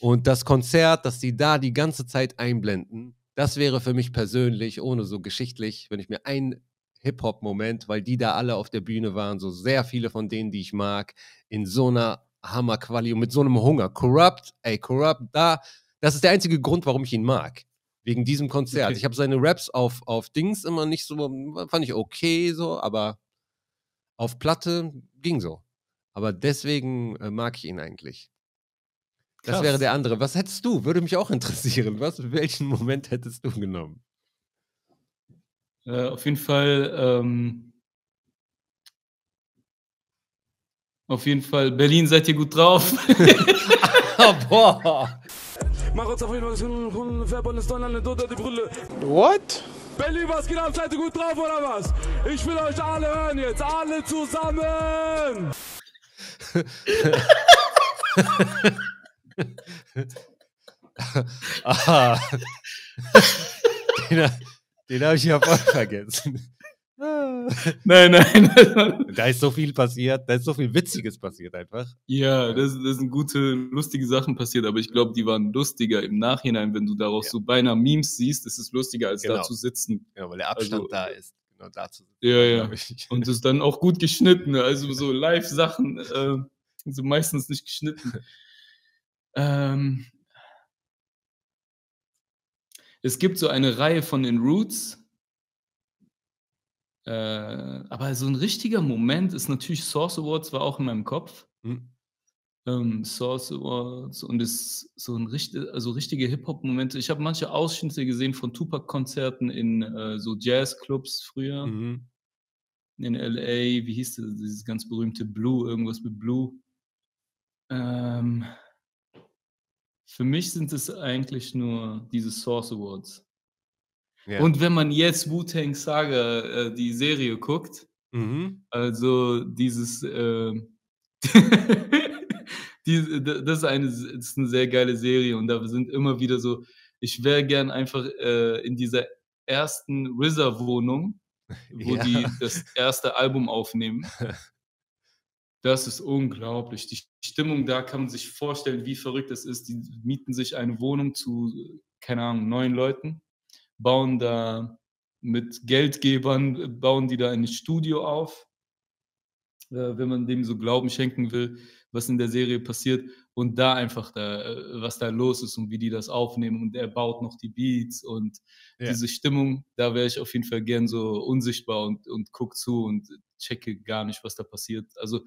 Und das Konzert, das die da die ganze Zeit einblenden, das wäre für mich persönlich, ohne so geschichtlich, wenn ich mir ein Hip-Hop-Moment, weil die da alle auf der Bühne waren, so sehr viele von denen, die ich mag, in so einer Hammerquali und mit so einem Hunger. Corrupt, ey, Corrupt, da, das ist der einzige Grund, warum ich ihn mag. Wegen diesem Konzert. Okay. Ich habe seine Raps auf, auf Dings immer nicht so, fand ich okay so, aber auf Platte ging so. Aber deswegen äh, mag ich ihn eigentlich. Das Krass. wäre der andere. Was hättest du? Würde mich auch interessieren. Was, welchen Moment hättest du genommen? Äh, auf jeden Fall, ähm, auf jeden Fall, Berlin, seid ihr gut drauf? Ah, boah. What? Berlin, was geht ab? Seid ihr gut drauf oder was? Ich will euch alle hören jetzt, alle zusammen! Aha. den den habe ich ja voll vergessen. Nein, nein. Da ist so viel passiert, da ist so viel Witziges passiert einfach. ja, das, das sind gute, lustige Sachen passiert, aber ich glaube, die waren lustiger im Nachhinein, wenn du daraus Ja. so beinahe Memes siehst, ist es lustiger, als Genau. da zu sitzen. Ja, weil der Abstand Also, da ist. Genau dazu. Ja, ja. glaub ich. Und es ist dann auch gut geschnitten, also so Live-Sachen, äh, so meistens nicht geschnitten. Ähm, es gibt so eine Reihe von den Roots, äh, aber so ein richtiger Moment ist natürlich Source Awards war auch in meinem Kopf. Hm. Ähm, Source Awards und ist so ein richtig, also richtige Hip-Hop-Momente. Ich habe manche Ausschnitte gesehen von Tupac-Konzerten in äh, so Jazzclubs früher Mhm. in LA, wie hieß das, dieses ganz berühmte Blue, irgendwas mit Blue. Ähm, für mich sind es eigentlich nur diese Source Awards. Ja. Und wenn man jetzt Wu-Tang Saga, äh, die Serie guckt, Mhm. also dieses, äh, die, das, ist eine, das ist eine sehr geile Serie und da sind immer wieder so, ich wäre gern einfach äh, in dieser ersten RZA-Wohnung, wo Ja. die das erste Album aufnehmen. Das ist unglaublich. Die Stimmung da kann man sich vorstellen, wie verrückt das ist. Die mieten sich eine Wohnung zu, keine Ahnung, neun Leuten, bauen da mit Geldgebern, äh, bauen die da ein Studio auf, äh, wenn man dem so Glauben schenken will, was in der Serie passiert und da einfach da, äh, was da los ist und wie die das aufnehmen und er baut noch die Beats und Ja. diese Stimmung, da wäre ich auf jeden Fall gern so unsichtbar und, und guck zu und checke gar nicht, was da passiert. Also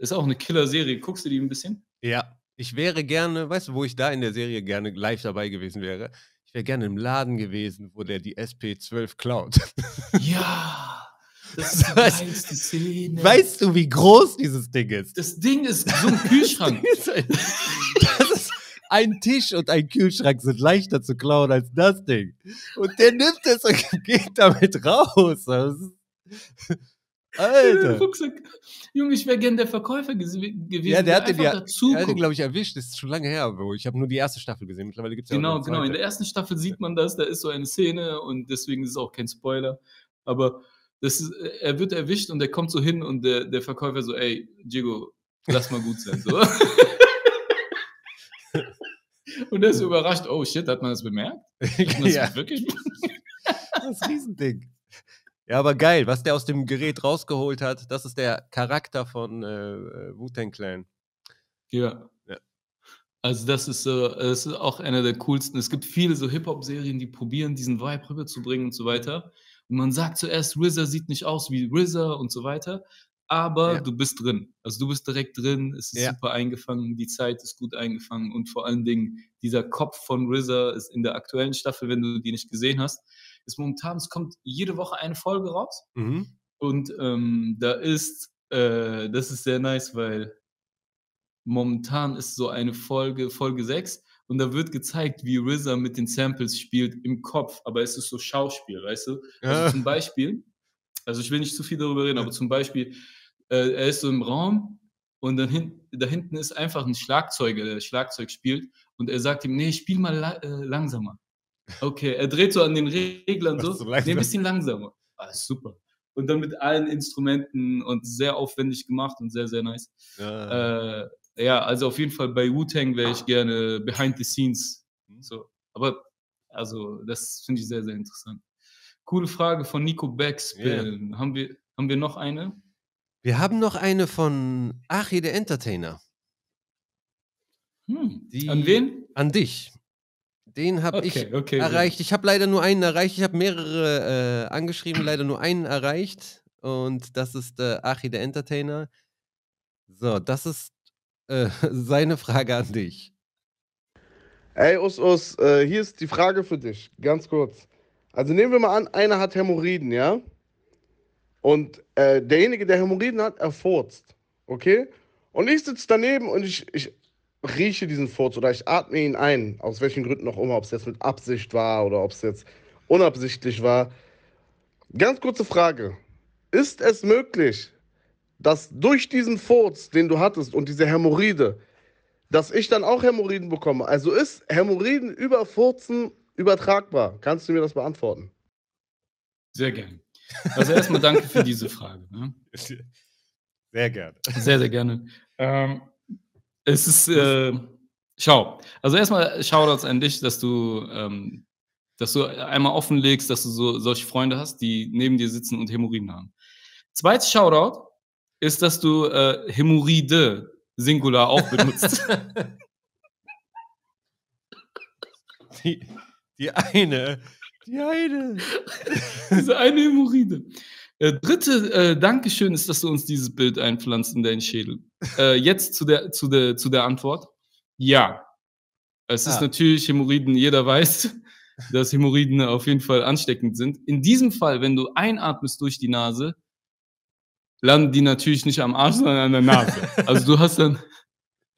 ist auch eine Killer-Serie. Guckst du die ein bisschen? Ja, ich wäre gerne, weißt du, wo ich da in der Serie gerne live dabei gewesen wäre? Ich wäre gerne im Laden gewesen, wo der die SP12 klaut. Ja, das ist die geilste Szene. Weißt du, wie groß dieses Ding ist? das Ding ist so ein Kühlschrank. Das ist ein- das ist ein Tisch und ein Kühlschrank sind leichter zu klauen als das Ding. Und der nimmt es und geht damit raus. Ist, Alter. Rucksack. Junge, ich wäre gern der Verkäufer gewesen. Ja, der hat den ja, den, glaube ich, erwischt. Das ist schon lange her, Bro. Ich habe nur die erste Staffel gesehen. Mittlerweile gibt es ja auch Genau, noch eine genau. In der ersten Staffel sieht man das, da ist so eine Szene und deswegen ist es auch kein Spoiler. Aber das ist, er wird erwischt und er kommt so hin und der, der Verkäufer so, ey, Jigo, lass mal gut sein. So. Und er ist so überrascht, oh shit, hat man das bemerkt? Hat man das ja, wirklich? das Riesending. Ja, aber geil, was der aus dem Gerät rausgeholt hat, das ist der Charakter von äh, äh, Wu-Tang Clan. Ja. Ja. Also das ist, so, das ist auch einer der coolsten. Es gibt viele so Hip-Hop-Serien, die probieren, diesen Vibe rüberzubringen und so weiter. Und man sagt zuerst, RZA sieht nicht aus wie RZA und so weiter, aber Ja. du bist drin. Also du bist direkt drin, es ist Ja. super eingefangen, die Zeit ist gut eingefangen und vor allen Dingen dieser Kopf von RZA ist in der aktuellen Staffel, wenn du die nicht gesehen hast, ist momentan, es kommt jede Woche eine Folge raus. Mhm. Und ähm, da ist, äh, das ist sehr nice, weil momentan ist so eine Folge, Folge 6, und da wird gezeigt, wie RZA mit den Samples spielt im Kopf, aber es ist so Schauspiel, weißt du? Also Ja. zum Beispiel, also ich will nicht zu viel darüber reden, aber zum Beispiel, äh, er ist so im Raum und dann hin, da hinten ist einfach ein Schlagzeuger, der Schlagzeug spielt und er sagt ihm, nee, spiel mal la äh, langsamer. Okay, er dreht so an den Reglern so, so nee, ein bisschen langsamer. Ah, super. Und dann mit allen Instrumenten und sehr aufwendig gemacht und sehr, sehr nice. Ja. Äh, ja, also auf jeden Fall bei Wu-Tang wäre ich gerne behind the scenes. So. Aber also, das finde ich sehr, sehr interessant. Coole Frage von Nico Backspin. Haben, wir, haben wir noch eine? Wir haben noch eine von Achi, der Entertainer. Hm. Die- An wen? An dich. Den habe ich Okay, okay. erreicht. Ich habe leider nur einen erreicht. Ich habe mehrere äh, angeschrieben, leider nur einen erreicht. Und das ist äh, Achi, der Entertainer. So, das ist äh, seine Frage an dich. Ey, Us, Us, äh, hier ist die Frage für dich, ganz kurz. Also nehmen wir mal an, einer hat Hämorrhoiden, ja? Und äh, derjenige, der Hämorrhoiden hat, er furzt, okay? Und ich sitze daneben und ich, ich rieche diesen Furz oder ich atme ihn ein, aus welchen Gründen auch immer, ob es jetzt mit Absicht war oder ob es jetzt unabsichtlich war. Ganz kurze Frage. Ist es möglich, dass durch diesen Furz, den du hattest und diese Hämorrhoide, dass ich dann auch Hämorrhoiden bekomme. Also ist Hämorrhoiden über Furzen übertragbar? Kannst du mir das beantworten? Sehr gerne. Also erstmal danke für diese Frage. Ne? Sehr gerne. Sehr, sehr gerne. Ähm, es ist, äh, schau, also erstmal Shoutouts an dich, dass du, ähm, dass du einmal offenlegst, dass du so solche Freunde hast, die neben dir sitzen und Hämorrhoiden haben. Zweites Shoutout ist, dass du äh, Hämorrhoide Singular auch benutzt. Die, die eine. Die eine. Diese eine Hämorrhoide. Äh, dritte äh, Dankeschön ist, dass du uns dieses Bild einpflanzt in deinen Schädel. Äh, jetzt zu der, zu, der, zu der Antwort. Ja. Es ist Ah. natürlich Hämorrhoiden, jeder weiß, dass Hämorrhoiden auf jeden Fall ansteckend sind. In diesem Fall, wenn du einatmest durch die Nase, landen die natürlich nicht am Arsch, sondern an der Nase. Also du hast dann,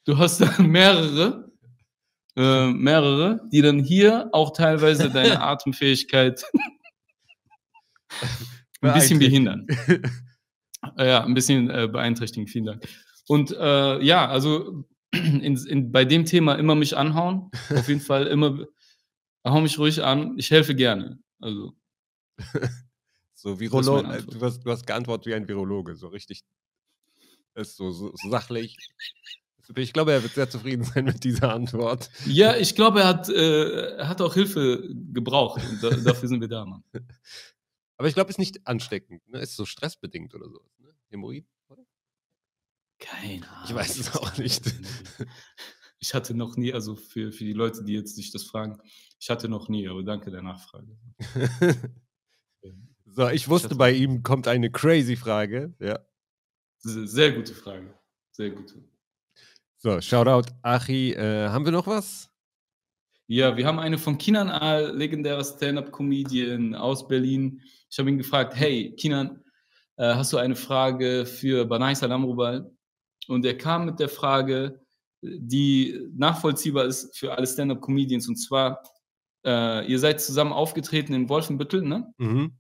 du hast dann mehrere, äh, mehrere, die dann hier auch teilweise deine Atemfähigkeit ein bisschen behindern. Ja, ein bisschen äh, beeinträchtigen, vielen Dank. Und äh, ja, also in, in, bei dem Thema immer mich anhauen. Auf jeden Fall immer, hau mich ruhig an. Ich helfe gerne. Also, So, Virologe. äh. Du hast, du hast geantwortet wie ein Virologe. So richtig. Ist so, so, so sachlich. Ich glaube, er wird sehr zufrieden sein mit dieser Antwort. ja, ich glaube, er hat, äh, er hat auch Hilfe gebraucht. Und da, dafür sind wir da, Mann. Aber ich glaube, ist nicht ansteckend. Ne? Ist so stressbedingt oder so. Ne? Hämorrhoid, oder? Keine Ahnung. Ich weiß es auch nicht. Ich hatte noch nie, also für, für die Leute, die jetzt sich das fragen, ich hatte noch nie, aber danke der Nachfrage. so, ich wusste, hatte- bei ihm kommt eine crazy Frage. Ja. Sehr, gute Frage. Sehr gute. So, Shoutout, Achi. Äh, haben wir noch was? Ja, wir haben eine von Kinan Al, legendärer Stand-Up-Comedian aus Berlin. Ich habe ihn gefragt, hey, Kinan, äh, hast du eine Frage für Banai Salam Rubal? Und er kam mit der Frage, die nachvollziehbar ist für alle Stand-Up-Comedians. Und zwar, äh, ihr seid zusammen aufgetreten in Wolfenbüttel, ne? Mhm.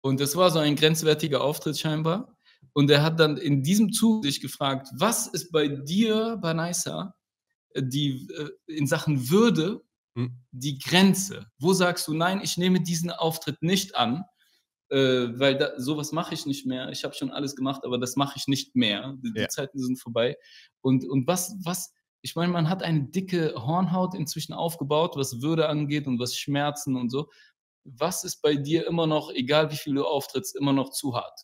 Und das war so ein grenzwertiger Auftritt scheinbar. Und er hat dann in diesem Zug sich gefragt, was ist bei dir, Banaisa, die äh, in Sachen Würde Hm. die Grenze? Wo sagst du, nein, ich nehme diesen Auftritt nicht an? Äh, weil da, sowas mache ich nicht mehr. Ich habe schon alles gemacht, aber das mache ich nicht mehr. Die, die Ja. Zeiten sind vorbei. Und, und was, was, ich meine, man hat eine dicke Hornhaut inzwischen aufgebaut, was Würde angeht und was Schmerzen und so. Was ist bei dir immer noch, egal wie viel du auftrittst, immer noch zu hart?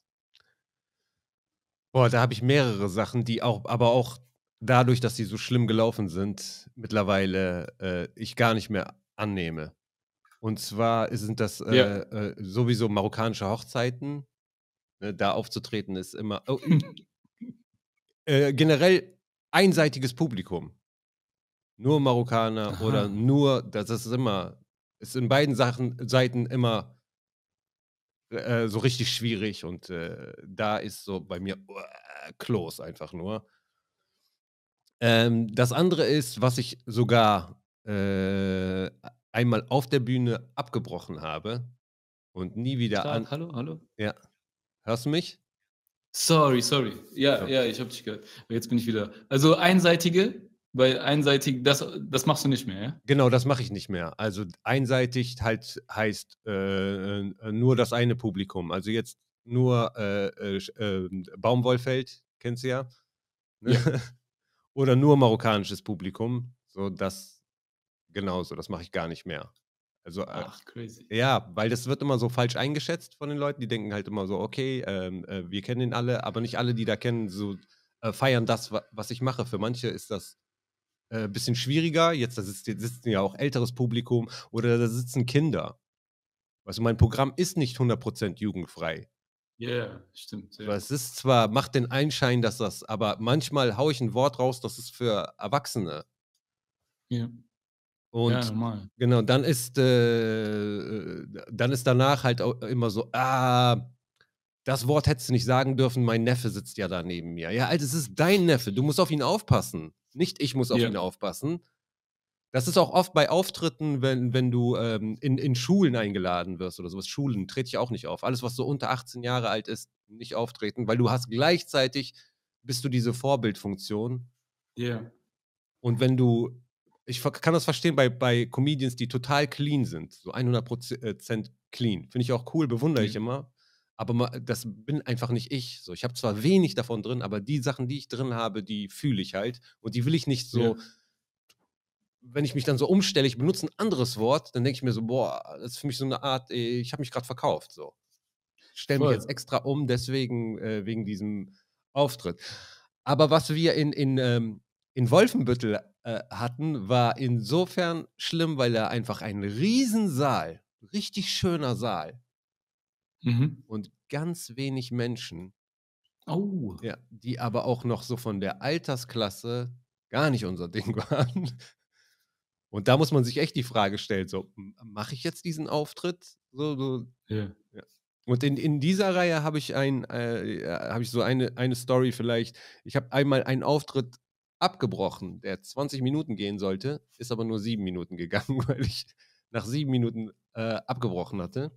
Boah, da habe ich mehrere Sachen, die auch, aber auch dadurch, dass die so schlimm gelaufen sind, mittlerweile äh, ich gar nicht mehr annehme. Und zwar sind das äh, Ja. äh, sowieso marokkanische Hochzeiten. Ne, da aufzutreten ist immer. Oh, äh, generell einseitiges Publikum. Nur Marokkaner Aha. oder nur, das ist immer, ist in beiden Sachen, Seiten immer äh, so richtig schwierig und äh, da ist so bei mir uh, close einfach nur. Ähm, das andere ist, was ich sogar äh, einmal auf der Bühne abgebrochen habe und nie wieder Start, an. hallo, hallo? Ja. Hörst du mich? Sorry, sorry. Ja, Ja. ja, ich habe dich gehört. Aber Jetzt bin ich wieder. Also einseitige, weil einseitig, das, das machst du nicht mehr, ja? Genau, das mache ich nicht mehr. Also einseitig halt heißt äh, äh, nur das eine Publikum. Also jetzt nur äh, äh, Sch- äh, Baumwollfeld, kennst du ja. Ne? Oder nur marokkanisches Publikum. So das genauso, das mache ich gar nicht mehr. Also äh, Ach, crazy. ja, weil das wird immer so falsch eingeschätzt von den Leuten. Die denken halt immer so, okay, ähm, äh, wir kennen ihn alle, aber nicht alle, die da kennen, so äh, feiern das, wa was ich mache. Für manche ist das ein äh, bisschen schwieriger. Jetzt da sitzt, sitzen ja auch älteres Publikum oder da sitzen Kinder. Also mein Programm ist nicht 100% jugendfrei. Ja, yeah, stimmt. Ja. Es ist zwar, macht den Einschein, dass das, aber manchmal haue ich ein Wort raus, das ist für Erwachsene. Ja. Und ja. Genau, dann ist, äh, dann ist danach halt auch immer so, ah, das Wort hättest du nicht sagen dürfen, mein Neffe sitzt ja da neben mir. Ja, Alter, es ist dein Neffe, du musst auf ihn aufpassen. Nicht ich muss auf Ja. ihn aufpassen. Das ist auch oft bei Auftritten, wenn, wenn du ähm, in, in Schulen eingeladen wirst oder sowas. Schulen trete ich auch nicht auf. Alles, was so unter 18 Jahre alt ist, nicht auftreten, weil du hast gleichzeitig, bist du diese Vorbildfunktion. Ja. Und wenn du, ich kann das verstehen bei, bei Comedians, die total clean sind, so 100% clean. Finde ich auch cool, bewundere ich Ja. immer. Aber das bin einfach nicht ich. So, ich habe zwar wenig davon drin, aber die Sachen, die ich drin habe, die fühle ich halt. Und die will ich nicht so, Ja. wenn ich mich dann so umstelle, ich benutze ein anderes Wort, dann denke ich mir so, boah, das ist für mich so eine Art, äh, ich habe mich gerade verkauft. So. Stelle mich jetzt extra um, deswegen, äh, wegen diesem Auftritt. Aber was wir in, in, ähm, in Wolfenbüttel äh, hatten, war insofern schlimm, weil er einfach ein Riesensaal, richtig schöner Saal Mhm. und ganz wenig Menschen, Oh. ja, die aber auch noch so von der Altersklasse gar nicht unser Ding waren. Und da muss man sich echt die Frage stellen, so, mache ich jetzt diesen Auftritt? So, so. Ja. Und in, in dieser Reihe habe ich ein, äh, habe ich so eine, eine Story vielleicht. Ich habe einmal einen Auftritt abgebrochen, der 20 Minuten gehen sollte, ist aber nur sieben Minuten gegangen, weil ich nach sieben Minuten äh, abgebrochen hatte.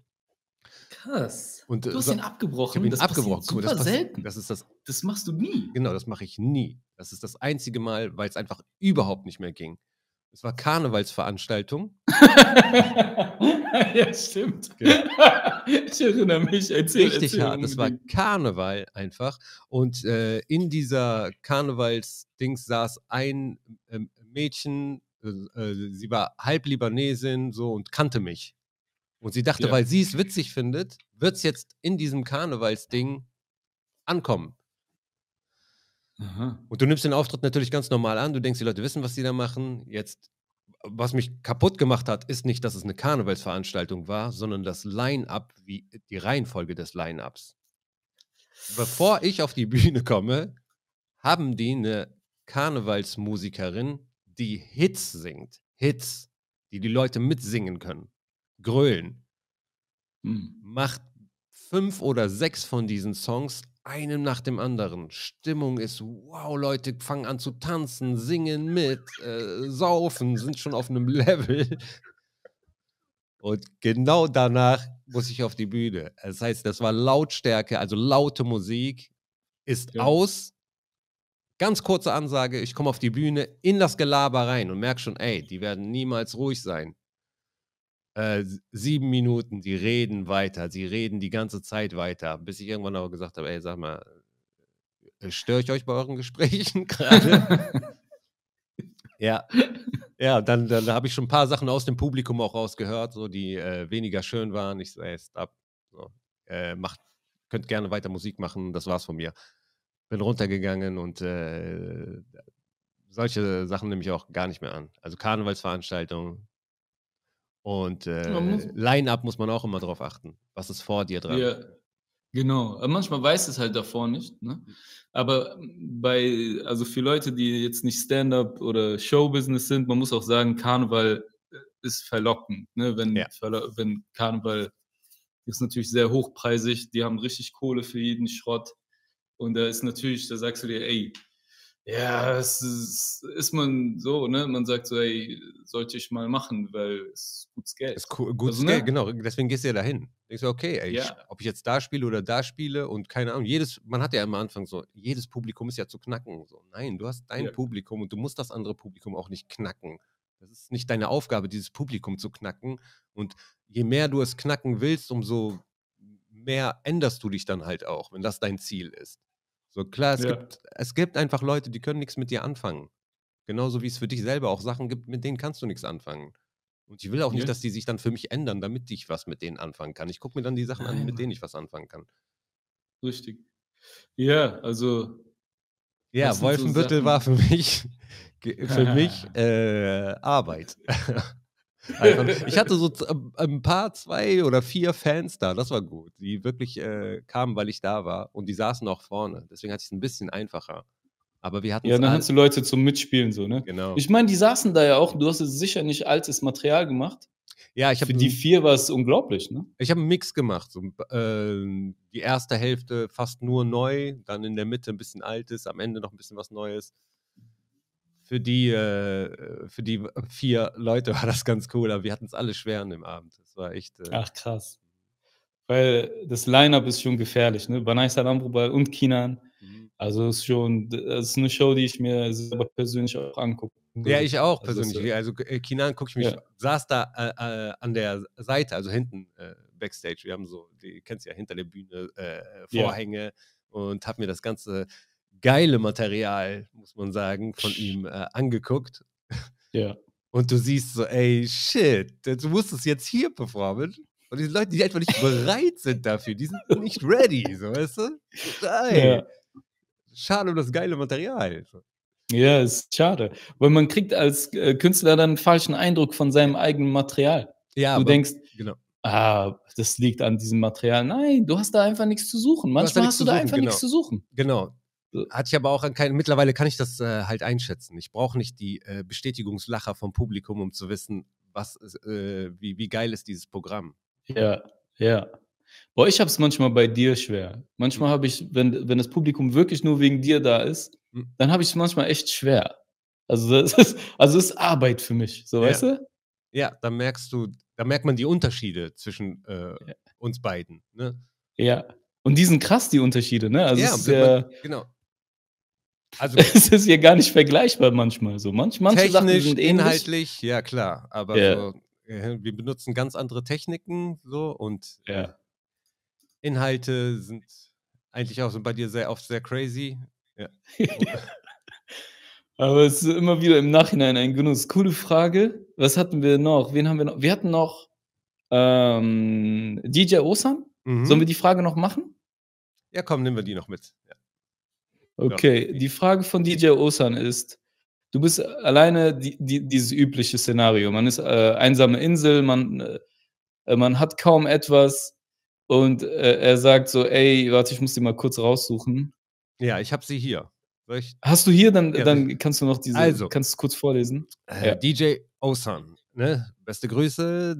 Krass. Und, äh, du hast ihn Ich abgebrochen. habe ihn das abgebrochen. super das, selten. das ist das Das machst du nie. Genau, das mache ich nie. Das ist das einzige Mal, weil es einfach überhaupt nicht mehr ging. Es war Karnevalsveranstaltung. ja, stimmt. Ja. ich erinnere mich. Erzähl, Richtig erzähl hart. Das war. Karneval einfach. Und äh, in dieser Karnevalsdings saß ein ähm, Mädchen, äh, äh, sie war halb Libanesin so und kannte mich. Und sie dachte, Ja. weil sie es witzig findet, wird es jetzt in diesem Karnevalsding ankommen. Aha. Und du nimmst den Auftritt natürlich ganz normal an. Du denkst, die Leute wissen, was sie da machen. Jetzt, was mich kaputt gemacht hat, ist nicht, dass es eine Karnevalsveranstaltung war, sondern das Line-up, wie die Reihenfolge des Line-ups. Bevor ich auf die Bühne komme, haben die eine Karnevalsmusikerin, die Hits singt. Hits, die die Leute mitsingen können. Grölen Hm. macht fünf oder sechs von diesen Songs, einem nach dem anderen. Stimmung ist, wow, Leute fangen an zu tanzen, singen mit, äh, saufen, sind schon auf einem Level. Und genau danach muss ich auf die Bühne. Das heißt, das war Lautstärke, also laute Musik, ist Ja. aus. Ganz kurze Ansage, ich komme auf die Bühne, in das Gelaber rein und merke schon, ey, die werden niemals ruhig sein. Äh, sieben Minuten, die reden weiter, sie reden die ganze Zeit weiter, bis ich irgendwann auch gesagt habe, ey, sag mal, äh, störe ich euch bei euren Gesprächen gerade? ja. Ja, dann, dann habe ich schon ein paar Sachen aus dem Publikum auch rausgehört, so die äh, weniger schön waren. Ich so, ey, stop. So, äh, macht, könnt gerne weiter Musik machen, das war's von mir. Bin runtergegangen und äh, solche Sachen nehme ich auch gar nicht mehr an. Also Karnevalsveranstaltungen und äh, Line-Up muss man auch immer drauf achten. Was ist vor dir dran? Ja, genau. Manchmal weiß es halt davor nicht. Ne? Aber bei, also für Leute, die jetzt nicht Stand-up oder Showbusiness sind, man muss auch sagen, Karneval äh, ist verlockend. Ne? Wenn, Ja. wenn Karneval ist natürlich sehr hochpreisig, die haben richtig Kohle für jeden Schrott. Und da ist natürlich, da sagst du dir, ey, ja, es ist, ist man so, ne? Man sagt so, ey, sollte ich mal machen, weil es ist gutes Geld. Ist cool, gutes Also, ne? Geld, genau. Deswegen gehst du ja dahin. Denkst du, okay, ey, ich, Ja. ob ich jetzt da spiele oder da spiele und keine Ahnung, jedes, man hat ja am Anfang so, jedes Publikum ist ja zu knacken. So, nein, du hast dein Ja. Publikum und du musst das andere Publikum auch nicht knacken. Das ist nicht deine Aufgabe, dieses Publikum zu knacken. Und je mehr du es knacken willst, umso mehr änderst du dich dann halt auch, wenn das dein Ziel ist. So klar, es, Ja. gibt, es gibt einfach Leute, die können nichts mit dir anfangen. Genauso wie es für dich selber auch Sachen gibt, mit denen kannst du nichts anfangen. Und ich will auch nicht, dass die sich dann für mich ändern, damit ich was mit denen anfangen kann. Ich gucke mir dann die Sachen an, Nein, mit denen ich was anfangen kann. Richtig. Ja, also Ja, so Wolfenbüttel Sachen- war für mich, für mich äh, Arbeit. Einfach, ich hatte so ähm, ein paar, zwei oder vier Fans da, das war gut, die wirklich äh, kamen, weil ich da war und die saßen auch vorne. Deswegen hatte ich es ein bisschen einfacher. Aber wir hatten ja, dann hast du Leute zum Mitspielen so, ne? Genau. Ich meine, die saßen da ja auch, du hast jetzt sicher nicht altes Material gemacht. ja, ich habe Für die vier war es unglaublich, ne? Ich habe einen Mix gemacht. So, ähm, die erste Hälfte fast nur neu, dann in der Mitte ein bisschen altes, am Ende noch ein bisschen was Neues. Für die, äh, für die vier Leute war das ganz cool, aber wir hatten es alle schwer an dem Abend. Das war echt. Äh, Ach, krass. Weil das Line-Up ist schon gefährlich, ne? Banai Salambrubal und Kinan. Mhm. Also ist schon, das ist eine Show, die ich mir selber persönlich auch angucke. ja, ich auch Also persönlich. äh, Also äh, Kinan gucke ich mich, Ja. saß da äh, äh, an der Seite, also hinten äh, Backstage. Wir haben so, die kennst ja hinter der Bühne äh, Ja. Vorhänge und habe mir das ganze geile Material, muss man sagen, von ihm angeguckt. Ja. Und du siehst so, ey, shit, du musst es jetzt hier performen. Und diese Leute, die einfach nicht bereit sind dafür, die sind nicht ready, so, weißt du? Ey, Ja. Schade um das geile Material. Ja, ist schade. Weil man kriegt als äh, Künstler dann einen falschen Eindruck von seinem eigenen Material. Ja, du aber- denkst, genau. ah, das liegt an diesem Material. Nein, du hast da einfach nichts zu suchen. hast Manchmal nichts hast zu du da suchen, einfach genau. nichts zu suchen. Genau. Hatte ich aber auch an keinen, mittlerweile kann ich das äh, halt einschätzen. Ich brauche nicht die äh, Bestätigungslacher vom Publikum, um zu wissen, was äh, wie, wie geil ist dieses Programm. Ja, ja. Boah, ich habe es manchmal bei dir schwer. Manchmal habe ich, wenn, wenn das Publikum wirklich nur wegen dir da ist, Mhm. dann habe ich es manchmal echt schwer. Also das ist, also es ist Arbeit für mich, so Ja. weißt du? Ja, da merkst du, da merkt man die Unterschiede zwischen äh, Ja. uns beiden. Ne? Ja. Und die sind krass, die Unterschiede, ne? Also ja, ist, man- ja, genau. Also es ist ja gar nicht vergleichbar manchmal so. Manch, manche Sachen technisch, sind ähnlich. inhaltlich, ja klar. Aber Ja. so, äh, wir benutzen ganz andere Techniken so und äh, Ja. Inhalte sind eigentlich auch so bei dir sehr oft sehr crazy. Ja. Aber es ist immer wieder im Nachhinein ein Genuss. Coole Frage. Was hatten wir noch? Wen haben wir noch? Wir hatten noch ähm, DJ Osan. Mhm. Sollen wir die Frage noch machen? ja, komm, nehmen wir die noch mit. Ja. Okay, die Frage von DJ Osan ist, du bist alleine die, die, dieses übliche Szenario. Man ist äh, einsame Insel, man, äh, man hat kaum etwas und äh, er sagt so, ey, warte, ich muss die mal kurz raussuchen. ja, ich habe sie hier. Ich? Hast du hier, dann, Ja, dann kannst du noch diese, Also. kannst du kurz vorlesen? Äh, Ja. DJ Osan, ne? Beste Grüße.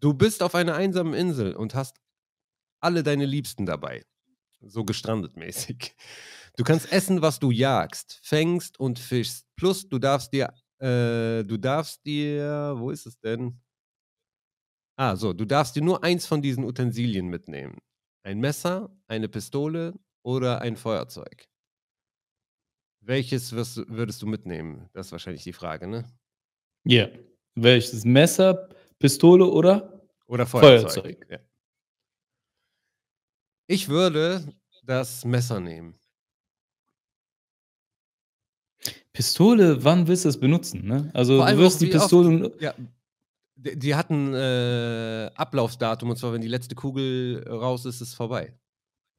Du bist auf einer einsamen Insel und hast alle deine Liebsten dabei. So gestrandet mäßig. Du kannst essen, was du jagst, fängst und fischst. Plus, du darfst dir, äh, du darfst dir, wo ist es denn? Ah, so, du darfst dir nur eins von diesen Utensilien mitnehmen. Ein Messer, eine Pistole oder ein Feuerzeug. Welches wirst, würdest du mitnehmen? Das ist wahrscheinlich die Frage, ne? Ja. Welches? Messer, Pistole oder? Oder Feuerzeug. Feuerzeug. Ja. Ich würde das Messer nehmen. Pistole, wann willst du es benutzen? Ne? Also du wirst die wie oft- Pistole. Ja, die, die hatten äh, Ablaufdatum und zwar, wenn die letzte Kugel raus ist, ist es vorbei.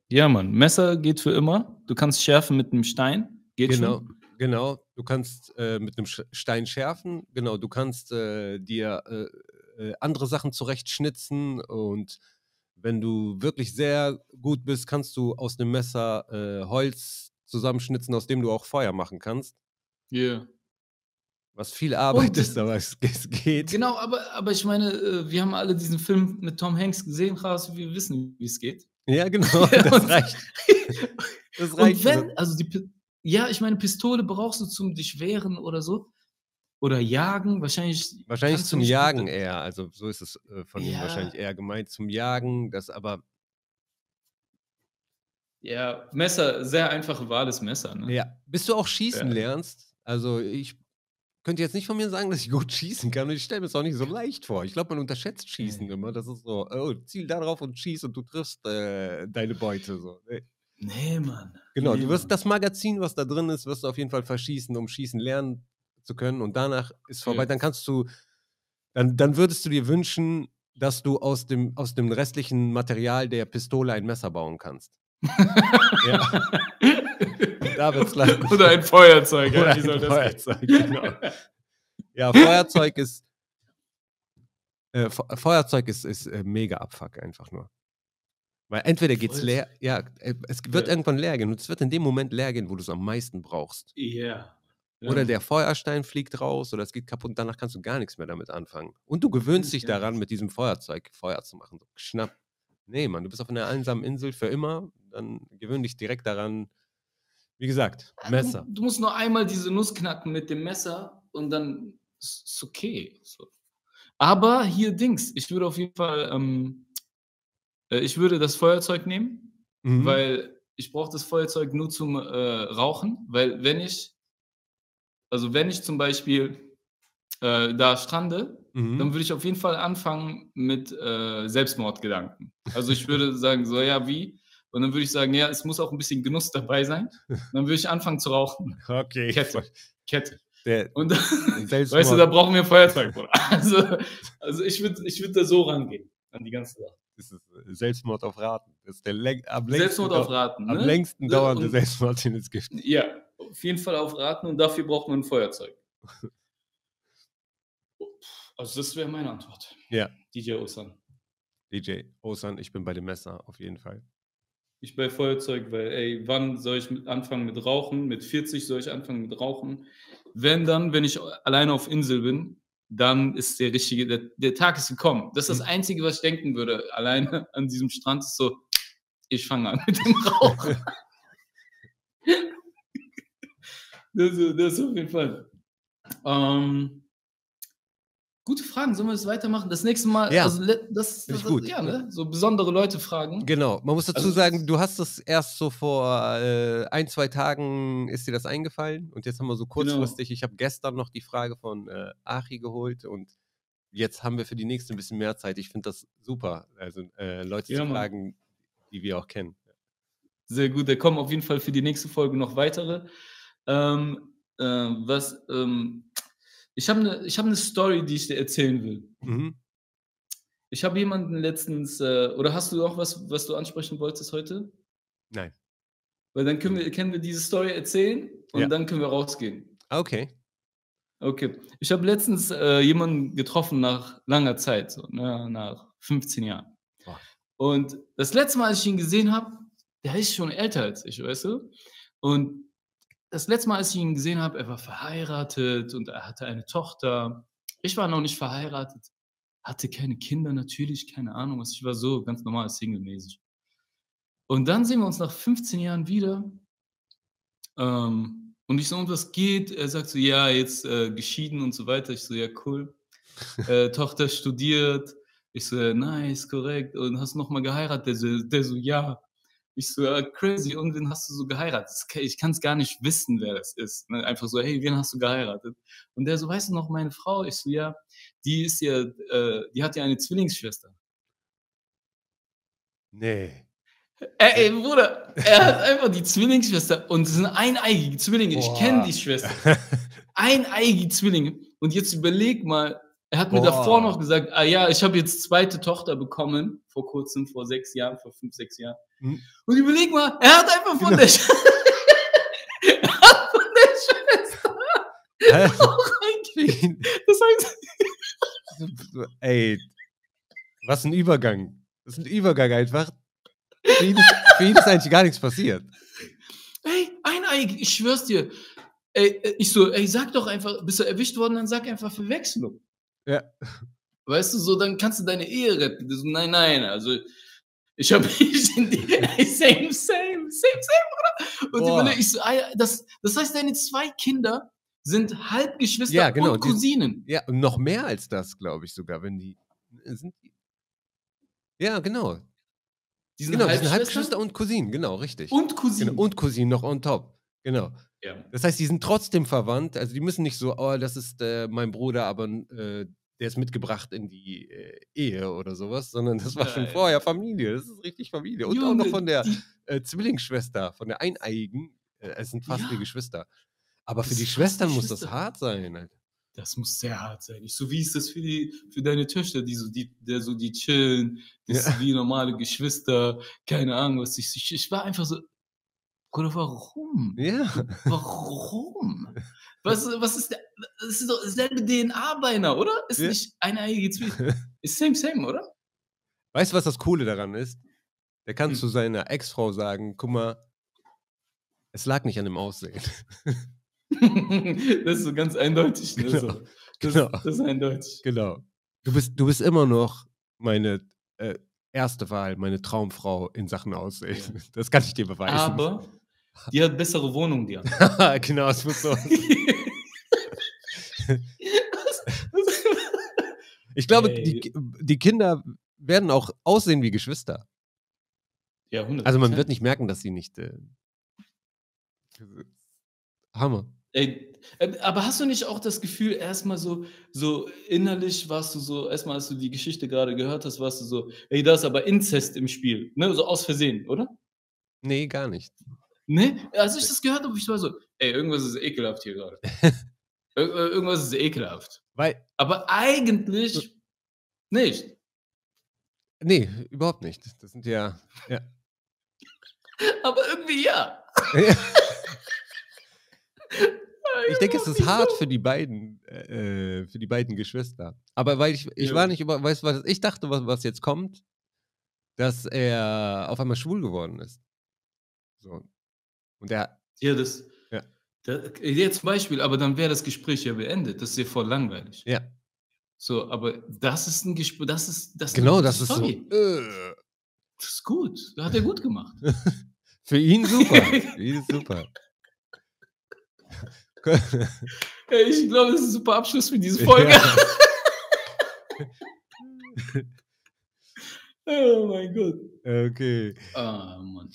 Ja, Mann. Messer geht für immer. Du kannst schärfen mit einem Stein. Geht Genau, schon. genau. Du kannst äh, mit einem Stein schärfen. Genau, du kannst äh, dir äh, äh, andere Sachen zurechtschnitzen und wenn du wirklich sehr gut bist, kannst du aus einem Messer äh, Holz zusammenschnitzen, aus dem du auch Feuer machen kannst. Yeah. Was viel Arbeit Und- ist, aber es, es geht. Genau, aber, aber ich meine, äh, wir haben alle diesen Film mit Tom Hanks gesehen, Raus, wir wissen, wie es geht. Ja, genau. Das Und- reicht. Das reicht. Und wenn, also die, ja, ich meine, Pistole brauchst du zum dich wehren oder so. Oder jagen, wahrscheinlich. Wahrscheinlich zum Jagen mit- eher. Also so ist es äh, von ihm Ja. wahrscheinlich eher gemeint. Zum Jagen, das aber. Ja, Messer, sehr einfache Wahl des Messer. Ne? Ja. Bis du auch schießen Ja. lernst. Also ich könnte jetzt nicht von mir sagen, dass ich gut schießen kann. Und ich stelle mir es auch nicht so leicht vor. Ich glaube, man unterschätzt Schießen immer. Das ist so, oh, ziel da drauf und schieß und du triffst äh, deine Beute. So. Nee. Nee, Mann. Genau, nee, du wirst Mann. das Magazin, was da drin ist, wirst du auf jeden Fall verschießen, um schießen lernen zu können. Und danach ist vorbei. Ja. Dann kannst du, dann, dann würdest du dir wünschen, dass du aus dem, aus dem restlichen Material der Pistole ein Messer bauen kannst. ja. Da wird's lang. Oder ein Feuerzeug. ja, Oder ein das Feuerzeug, genau. Ja, Feuerzeug ist. Äh, Fe- Feuerzeug ist, ist äh, mega Abfuck einfach nur. Weil entweder geht's leer, ja, äh, es wird Ja. irgendwann leer gehen und es wird in dem Moment leer gehen, wo du es am meisten brauchst. Ja. Ja. Oder der Feuerstein fliegt raus oder es geht kaputt und danach kannst du gar nichts mehr damit anfangen. Und du gewöhnst dich daran, mit diesem Feuerzeug Feuer zu machen. So, schnapp. Nee, Mann, du bist auf einer einsamen Insel für immer, dann gewöhn dich direkt daran. Wie gesagt, Messer. Du, du musst nur einmal diese Nuss knacken mit dem Messer und dann ist es okay. So. Aber hier Dings, ich würde auf jeden Fall, ähm, äh, ich würde das Feuerzeug nehmen, Mhm. weil ich brauche das Feuerzeug nur zum äh, Rauchen, weil wenn ich, also wenn ich zum Beispiel äh, da strande, Mhm. dann würde ich auf jeden Fall anfangen mit äh, Selbstmordgedanken. Also ich würde sagen, so ja, wie? Und dann würde ich sagen, ja, es muss auch ein bisschen Genuss dabei sein. Dann würde ich anfangen zu rauchen. Okay. Kette. Kette. Der Und weißt du, da brauchen wir ein Feuerzeug, Bruder. Also, also ich würde ich würd da so rangehen an die ganze Sache. das ist äh, Selbstmord auf Raten. Das ist der läng am längsten, Selbstmord auf Raten. am Ne? längsten Ne? dauernde Und- Selbstmord, den es gibt. Ja, auf jeden Fall auf Raten und dafür braucht man ein Feuerzeug. Also das wäre meine Antwort. Ja. DJ Osan. DJ Osan, ich bin bei dem Messer, auf jeden Fall. Ich bei Feuerzeug, weil, ey, wann soll ich mit anfangen mit Rauchen? Mit 40 soll ich anfangen mit Rauchen. Wenn dann, wenn ich alleine auf Insel bin, dann ist der richtige, der, der Tag ist gekommen. Das ist das Mhm. Einzige, was ich denken würde. Alleine an diesem Strand ist so, ich fange an mit dem Rauchen. das, ist- das ist auf jeden Fall. Ähm, gute Fragen. Sollen wir das weitermachen? Das nächste Mal, Ja. also das, das, ich gut. ja, ne? so besondere Leute fragen. Genau, man muss dazu Also- sagen, du hast das erst so vor äh, ein, zwei Tagen ist dir das eingefallen und jetzt haben wir so Genau. kurzfristig, ich habe gestern noch die Frage von äh, Achi geholt und jetzt haben wir für die nächste ein bisschen mehr Zeit. Ich finde das super, also äh, Leute Ja, zu Mann. fragen, die wir auch kennen. Sehr gut, da kommen auf jeden Fall für die nächste Folge noch weitere. Ähm, äh, was, ähm, ich habe eine hab ne Story, die ich dir erzählen will. Mhm. Ich habe jemanden letztens, äh, oder hast du noch was, was du ansprechen wolltest heute? Nein. Weil dann können wir, können wir diese Story erzählen und Ja. dann können wir rausgehen. Okay. Okay. Ich habe letztens äh, jemanden getroffen nach langer Zeit, so, ne, nach 15 Jahren. Boah. Und das letzte Mal, als ich ihn gesehen habe, der ist schon älter als ich, weißt du? Und das letzte Mal, als ich ihn gesehen habe, er war verheiratet und er hatte eine Tochter. Ich war noch nicht verheiratet, hatte keine Kinder, natürlich, keine Ahnung was. Ich war so ganz normal singlemäßig. Und dann sehen wir uns nach 15 Jahren wieder. Ähm, und ich so, und was geht? Er sagt so, ja, jetzt äh, geschieden und so weiter. Ich so, ja, cool. äh, Tochter studiert. Ich so, nice, korrekt. Und hast noch mal geheiratet? Der so, der so ja. Ich so, ja, crazy, und wen hast du so geheiratet? Ich kann es gar nicht wissen, wer das ist. Ne? Einfach so, hey, wen hast du geheiratet? Und der so, weißt du noch, meine Frau? Ich so, ja, die ist ja, äh, die hat ja eine Zwillingsschwester. Nee. Ey, ey, Bruder, er hat einfach die Zwillingsschwester und es sind eineigige Zwillinge. Ich Boah. kenne die Schwester. Eineigige Zwillinge. Und jetzt überleg mal, er hat mir Boah. davor noch gesagt, ah ja, ich habe jetzt zweite Tochter bekommen, vor kurzem, vor sechs Jahren, vor fünf, sechs Jahren. Hm. Und überleg mal, er hat einfach von Genau. der Sch er hat von der Schwester auch ein Das heißt, Ey, was ein Übergang. Das ist ein Übergang einfach. Für ihn ist, für ihn ist eigentlich gar nichts passiert. ey, eineigig, ich schwör's dir. Ey, ich so, ey, sag doch einfach, bist du erwischt worden, dann sag einfach Verwechslung. Ja. Weißt du, so, dann kannst du deine Ehe retten. So, nein, nein, also ich habe mich in die same, same, same, same, oder? Und Boah. ich so, ah, ja, das, das heißt, deine zwei Kinder sind Halbgeschwister Ja, genau, und die- Cousinen. Ja, und noch mehr als das, glaube ich sogar, wenn die. Sind die ja, genau. Die sind Genau, das sind Halbgeschwister und Cousinen, genau, richtig. und Cousinen. Genau, und Cousinen noch on top. Genau. ja. Das heißt, die sind trotzdem verwandt. Also die müssen nicht so, oh, das ist äh, mein Bruder, aber äh, der ist mitgebracht in die äh, Ehe oder sowas, sondern das war schon Geil. vorher Familie. Das ist richtig Familie. Und auch noch Junge, von der die- äh, Zwillingsschwester, von der Eineigen. Äh, es sind fast Ja. wie Geschwister. Aber für Das die Schwestern wie muss das Schwester. hart sein. Alter. Das muss sehr hart sein. Ich, so wie ist das für die, für deine Töchter, die so, die, der so, die chillen, die Ja. wie normale Geschwister, keine Ahnung, was ich, ich, ich war einfach so, Bruder, warum? Ja. Warum? Was, was ist der, das ist doch selbe DNA beinahe, oder? Ist Ja. nicht eineige Zwilling. Ist same, same, oder? Weißt du, was das Coole daran ist? Der kann Hm. zu seiner Ex-Frau sagen, guck mal, es lag nicht an dem Aussehen. das ist so ganz eindeutig. Ne? Genau, So. Das, genau. das ist eindeutig. Genau. Du bist, du bist immer noch meine äh, erste Wahl, meine Traumfrau in Sachen Aussehen. Ja. Das kann ich dir beweisen. Aber die hat bessere Wohnung, die hat. genau, es muss so. Ich glaube, die, Ey. Ki- die Kinder werden auch aussehen wie Geschwister. ja, 100%. Also man wird nicht merken, dass sie nicht. Äh, Hammer. Ey, äh, aber hast du nicht auch das Gefühl, erstmal so, so innerlich warst du so, erstmal als du die Geschichte gerade gehört hast, warst du so, ey, da ist aber Inzest im Spiel, ne? So aus Versehen, oder? Nee, gar nicht. Ne? Als ich das gehört habe, ich war so, ey, irgendwas ist ekelhaft hier gerade. Ir äh, irgendwas ist ekelhaft. Weil, Aber eigentlich nicht. nee, überhaupt nicht. Das sind ja. ja. Aber irgendwie ja. Ich denke, es ist hart für die beiden, äh, für die beiden Geschwister. Aber weil ich, ich Ja. war nicht über, weißt du was, ich dachte, was, was jetzt kommt, dass er auf einmal schwul geworden ist. So. Und er, Ja, das. Ja. Da, jetzt Beispiel, aber dann wäre das Gespräch ja beendet. Das ist ja voll langweilig. ja, So, aber das ist ein Gespräch, das ist, das genau, das ist so. Story. Äh, Das ist gut. Das hat er gut gemacht. für ihn super. für ihn super. Ich glaube, das ist ein super Abschluss für diese Folge. oh mein Gott. okay. Ah, Mann.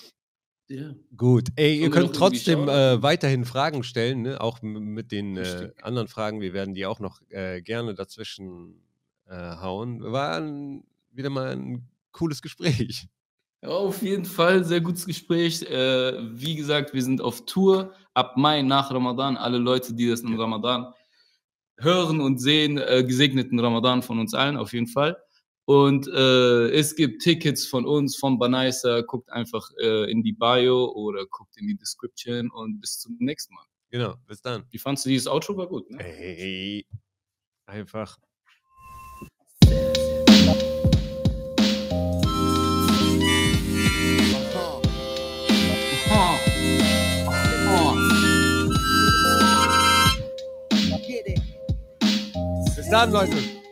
Ja. Gut. Ey, ihr könnt trotzdem äh, weiterhin Fragen stellen, ne? auch mit den äh, anderen Fragen. Wir werden die auch noch äh, gerne dazwischen äh, hauen. War ein, wieder mal ein cooles Gespräch. Ja, Auf jeden Fall, sehr gutes Gespräch. Äh, wie gesagt, wir sind auf Tour ab Mai nach Ramadan. Alle Leute, die das im Ramadan hören und sehen, äh, gesegneten Ramadan von uns allen, auf jeden Fall. Und äh, es gibt Tickets von uns, von Banaisa. Guckt einfach äh, in die Bio oder guckt in die Description und bis zum nächsten Mal. Genau, bis dann. Wie fandst du dieses Outro? War gut, ne? Ey, einfach. Bis dann, Leute.